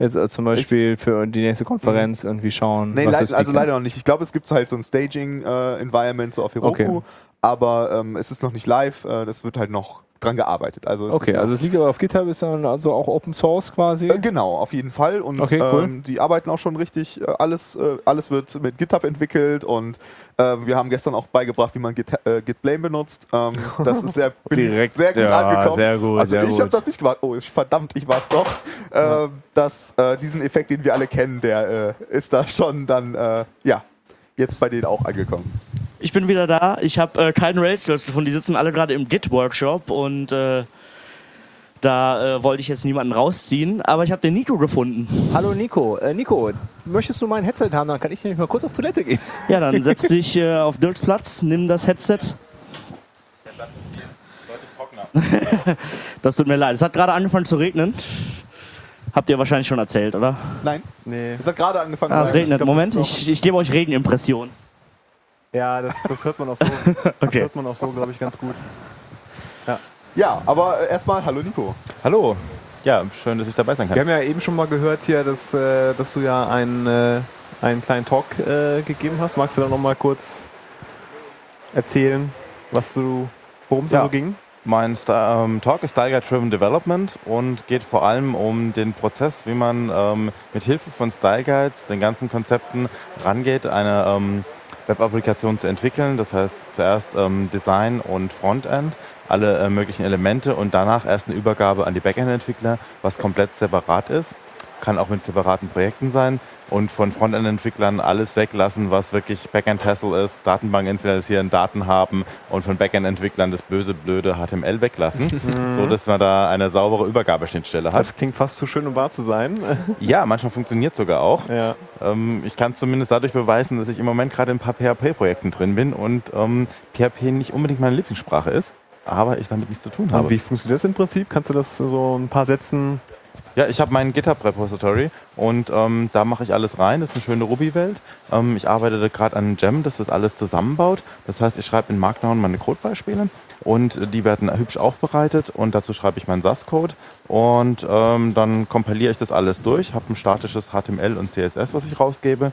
jetzt äh, zum Beispiel für die nächste Konferenz irgendwie schauen. Nee, leid, also leider noch nicht. Ich glaube, es gibt halt so ein Staging-Environment so auf Heroku, Okay. Aber ähm, es ist noch nicht live. Äh, das wird halt noch dran gearbeitet. Also Okay, also es liegt aber auf GitHub, ist dann also auch Open Source quasi. Äh, Genau, auf jeden Fall. Und Okay, cool. ähm, die arbeiten auch schon richtig. Äh, alles, äh, alles wird mit GitHub entwickelt und ähm, wir haben gestern auch beigebracht, wie man Git, äh, Git Blame benutzt. Ähm, das ist sehr, Direkt, sehr gut ja, angekommen. sehr gut, also sehr ich habe das nicht gemacht. Oh, ich, verdammt, ich war es doch. Ähm, das, äh, diesen Effekt, den wir alle kennen, der äh, ist da schon dann, ja, jetzt bei denen auch angekommen. Ich bin wieder da. Ich habe äh, keinen Rails-Skills gefunden. Die sitzen alle gerade im Git-Workshop und äh, da äh, wollte ich jetzt niemanden rausziehen. Aber ich habe den Nico gefunden. Hallo Nico. Äh, Nico, möchtest du mein Headset haben? Dann kann ich nämlich mal kurz auf Toilette gehen. Ja, dann setz dich äh, auf Dirks Platz, nimm das Headset. das tut mir leid. Es hat gerade angefangen zu regnen. Habt ihr wahrscheinlich schon erzählt, oder? Nein, Nee. es hat gerade angefangen Ah, es zu regnet. glaub, Moment, das ist ich, ich gebe euch Regenimpressionen. Ja, das, das hört man auch so. Das Okay. hört man auch so, glaube ich, ganz gut. Ja, aber äh, erstmal, hallo Nico. Hallo. Ja, schön, dass ich dabei sein Wir kann. haben ja eben schon mal gehört hier, dass, äh, dass du ja einen, äh, einen kleinen Talk gegeben hast. Magst du da noch mal kurz erzählen, was du, worum es da Ja. so ging? Mein Sta- ähm, Talk ist Style Guide Driven Development und geht vor allem um den Prozess, wie man ähm, mit Hilfe von Style Guides, den ganzen Konzepten rangeht, eine ähm, Web-Applikation zu entwickeln. Das heißt zuerst ähm, Design und Frontend, alle äh, möglichen Elemente und danach erst eine Übergabe an die Backend-Entwickler, was komplett separat ist. Kann auch mit separaten Projekten sein und von Frontend-Entwicklern alles weglassen, was wirklich Backend-Hassle ist, Datenbank installieren, Daten haben und von Backend-Entwicklern das böse, blöde HTML weglassen, so dass man da eine saubere Übergabeschnittstelle hat. Das klingt fast zu schön, um wahr zu sein. Ja, manchmal funktioniert sogar auch. ja. Ähm, ich kann es zumindest dadurch beweisen, dass ich im Moment gerade in ein paar PHP-Projekten drin bin und ähm, PHP nicht unbedingt meine Lieblingssprache ist, aber ich damit nichts zu tun habe. Und wie funktioniert das im Prinzip? Kannst du das so ein paar Sätzen? Ja, ich habe mein GitHub-Repository und ähm, da mache ich alles rein. Das ist eine schöne Ruby-Welt. Ähm, ich arbeite gerade an einem Gem, das das alles zusammenbaut. Das heißt, ich schreibe in Markdown meine Codebeispiele und die werden hübsch aufbereitet und dazu schreibe ich meinen SAS-Code und ähm, dann kompiliere ich das alles durch, habe ein statisches HTML und CSS, was ich rausgebe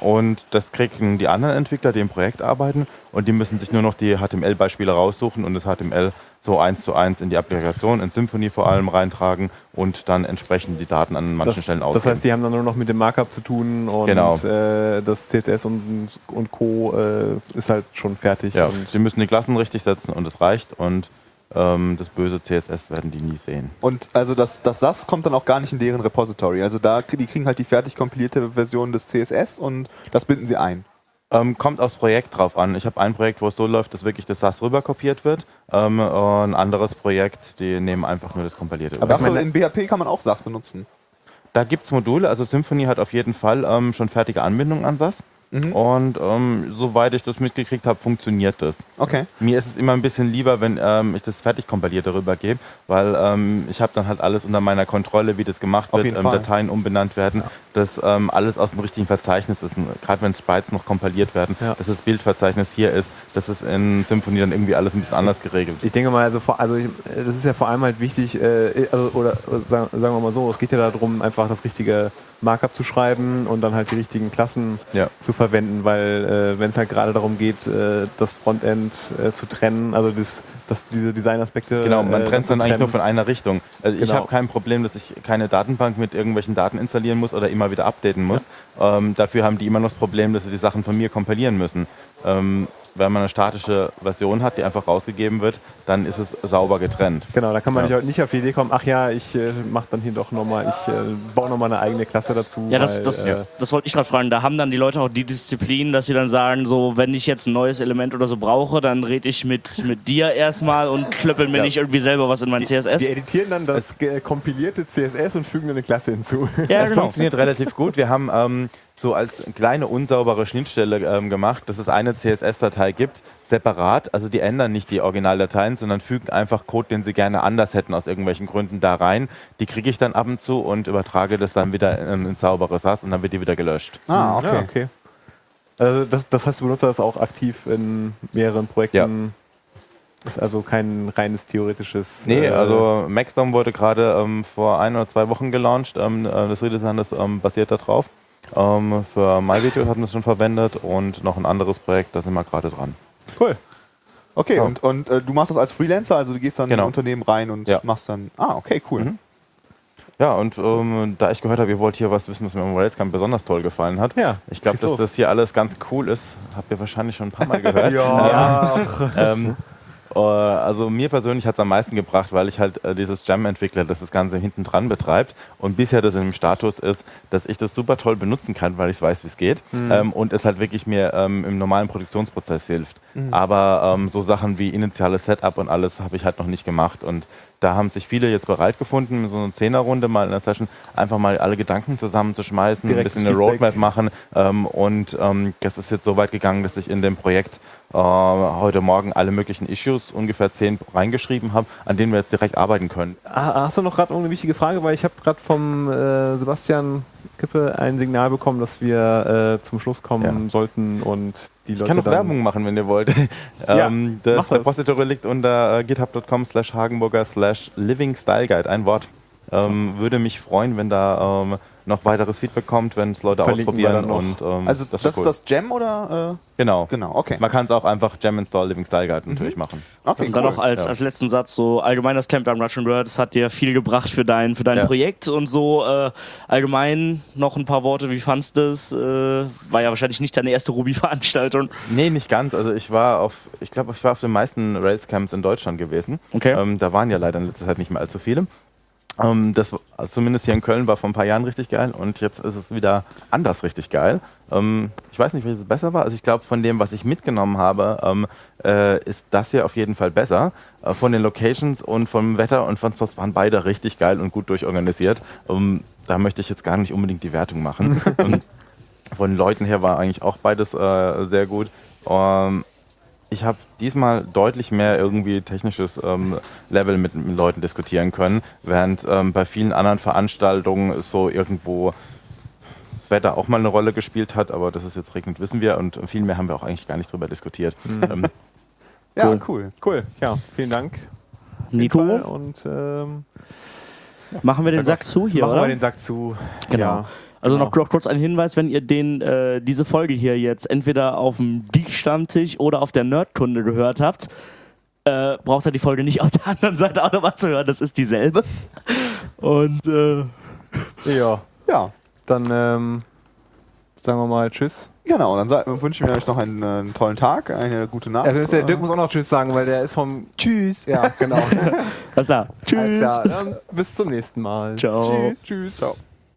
und das kriegen die anderen Entwickler, die im Projekt arbeiten und die müssen sich nur noch die HTML-Beispiele raussuchen und das HTML so eins zu eins in die Applikation, in Symfony vor allem reintragen und dann entsprechend die Daten an manchen Das, Stellen das ausgeben. heißt, die haben dann nur noch mit dem Markup zu tun und Genau. äh, das CSS und, und Co. Äh, ist halt schon fertig. ja, Und sie müssen die Klassen richtig setzen und es reicht und das böse CSS werden die nie sehen. Und also das, das SAS kommt dann auch gar nicht in deren Repository. Also da die kriegen halt die fertig kompilierte Version des CSS und das binden sie ein. Ähm, kommt aufs Projekt drauf an. Ich habe ein Projekt, wo es so läuft, dass wirklich das SAS rüber kopiert wird. Ähm, ein anderes Projekt, die nehmen einfach nur das kompilierte. Aber meine- in PHP kann man auch SAS benutzen. Da gibt es Module, also Symfony hat auf jeden Fall ähm, schon fertige Anbindungen an SAS. Mhm. Und ähm, soweit ich das mitgekriegt habe, funktioniert das. Okay. Mir ist es immer ein bisschen lieber, wenn ähm, ich das fertig kompilierte rübergebe, weil ähm, ich habe dann halt alles unter meiner Kontrolle, wie das gemacht Auf wird, ähm. Dateien umbenannt werden, dass ähm, alles aus dem richtigen Verzeichnis ist. Gerade wenn Sprites noch kompiliert werden, Ja. dass das Bildverzeichnis hier ist, dass es in Symfony dann irgendwie alles ein bisschen anders geregelt. ich denke mal, also, vor, also ich, das ist ja vor allem halt wichtig, äh, also, oder sagen, sagen wir mal so, es geht ja darum, einfach das richtige Markup zu schreiben und dann halt die richtigen Klassen Ja. zu verwenden, weil äh, wenn es halt gerade darum geht, äh, das Frontend äh, zu trennen, also das, das, diese Designaspekte. Genau, man äh, trennt es dann eigentlich trennen. nur von einer Richtung. Also ich Genau. habe kein Problem, dass ich keine Datenbank mit irgendwelchen Daten installieren muss oder immer wieder updaten muss. Ähm, dafür haben die immer noch das Problem, dass sie die Sachen von mir kompilieren müssen. Ähm, wenn man eine statische Version hat, die einfach rausgegeben wird, dann ist es sauber getrennt. Genau, da kann man Ja. nicht- auf die Idee kommen, ach ja, ich äh, mache dann hier doch nochmal, ich äh, baue nochmal eine eigene Klasse dazu. Ja, das, weil, das, äh, das wollte ich gerade fragen. Da haben dann die Leute auch die Disziplin, dass sie dann sagen, so, wenn ich jetzt ein neues Element oder so brauche, dann rede ich mit, mit dir erstmal und klöppel mir Ja. nicht irgendwie selber was in mein CSS. Die editieren dann das kompilierte CSS und fügen eine Klasse hinzu. Ja, es genau. funktioniert relativ gut. Wir haben ähm, so als kleine unsaubere Schnittstelle ähm, gemacht, dass es eine CSS-Datei gibt, separat. Also die ändern nicht die Originaldateien, sondern fügen einfach Code, den sie gerne anders hätten aus irgendwelchen Gründen da rein. Die kriege ich dann ab und zu und übertrage das dann wieder in ein sauberes SAS und dann wird die wieder gelöscht. Ah, okay. Ja, okay. Also das, das heißt, du benutzt das auch aktiv in mehreren Projekten. Ist also kein reines theoretisches. Nee, äh, also Maxdom wurde gerade ähm, vor ein oder zwei Wochen gelauncht. Ähm, äh, das Redesign das ähm, basiert darauf. Ähm, für MyVideo hatten wir es schon verwendet und noch ein anderes Projekt, da sind wir gerade dran. Cool. Okay, Ja. und, und äh, du machst das als Freelancer, also du gehst dann in Genau. ein Unternehmen rein und Ja. machst dann. Ah, okay, cool. Mhm. Ja, und ähm, da ich gehört habe, ihr wollt hier was wissen, was mir am Railscamp besonders toll gefallen hat. Ja, Ich glaube, dass los. das hier alles ganz cool ist. Habt ihr wahrscheinlich schon ein paar Mal gehört. Ja. ähm, äh, also mir persönlich hat es am meisten gebracht, weil ich halt äh, dieses Jam entwickle, das das Ganze hinten dran betreibt und bisher das in dem Status ist, dass ich das super toll benutzen kann, weil ich weiß, wie es geht Mhm. ähm, und es halt wirklich mir ähm, im normalen Produktionsprozess hilft. Mhm. Aber ähm, so Sachen wie initiales Setup und alles habe ich halt noch nicht gemacht und da haben sich viele jetzt bereit gefunden, so eine Zehnerrunde mal in der Session einfach mal alle Gedanken zusammenzuschmeißen, ein Direktes bisschen eine. Roadmap machen ähm, und ähm, das ist jetzt so weit gegangen, dass ich in dem Projekt äh, heute Morgen alle möglichen Issues, ungefähr zehn, reingeschrieben habe, an denen wir jetzt direkt arbeiten können. Ah, Hast du noch gerade eine wichtige Frage? Weil ich habe gerade vom äh, Sebastian Kippe ein Signal bekommen, dass wir äh, zum Schluss kommen sollten und die Leute Ich kann noch Werbung machen, wenn ihr wollt. Ja, ähm, mach das das. Repository liegt unter äh, github.com slash hagenburger slash living style guide, ein Wort. Ähm, würde mich freuen, wenn da ähm, noch weiteres Feedback kommt, wenn es Leute Verlinken ausprobieren. dann. Und, ähm, Also das, wär ist das Jam oder? Genau. Genau, okay. Man kann es auch einfach Jam Install Living Style Guide natürlich machen. Okay, und dann cool. noch als, Ja. als letzten Satz so allgemein das Camp beim Russian Bird, das hat dir viel gebracht für dein, für dein Ja. Projekt und so äh, allgemein noch ein paar Worte, wie fandst du das? Äh, war ja wahrscheinlich nicht deine erste Ruby-Veranstaltung. Nee, nicht ganz. Also ich war auf, ich glaube, ich war auf den meisten Rails-Camps in Deutschland gewesen. Okay. Ähm, da waren ja leider in letzter Zeit nicht mehr allzu viele. Ähm, das, also zumindest hier in Köln war vor ein paar Jahren richtig geil und jetzt ist es wieder anders richtig geil. Ähm, ich weiß nicht, welches besser war. Also ich glaube, von dem, was ich mitgenommen habe, ähm, äh, ist das hier auf jeden Fall besser. Äh, von den Locations und vom Wetter und von was waren beide richtig geil und gut durchorganisiert. Ähm, da möchte ich jetzt gar nicht unbedingt die Wertung machen. ähm, von den Leuten her war eigentlich auch beides äh, sehr gut. Ich habe diesmal deutlich mehr irgendwie technisches ähm, Level mit, mit Leuten diskutieren können, während ähm, bei vielen anderen Veranstaltungen es so irgendwo das Wetter auch mal eine Rolle gespielt hat, aber dass es jetzt regnet, wissen wir und viel mehr haben wir auch eigentlich gar nicht drüber diskutiert. Ähm, Ja, cool. Cool, ja, vielen Dank. Nico? Und ähm, Machen wir den Sack zu hier, machen oder? wir den Sack zu. Genau. Ja. Also Genau. noch, noch kurz ein Hinweis, wenn ihr den, äh, diese Folge hier jetzt entweder auf dem Geek-Stammtisch oder auf der Nerdkunde gehört habt, äh, braucht ihr die Folge nicht auf der anderen Seite auch nochmal zu hören. Das ist dieselbe. Und äh, Ja, Ja, dann ähm, sagen wir mal Tschüss. genau. Dann sa- wünschen wir euch noch einen, äh, einen tollen Tag, eine gute Nacht. Also der Dirk muss auch noch Tschüss sagen, weil der ist vom Tschüss. Ja, genau. alles klar. Tschüss. Alles klar. Dann bis zum nächsten Mal. Ciao. Tschüss, tschüss. Ciao.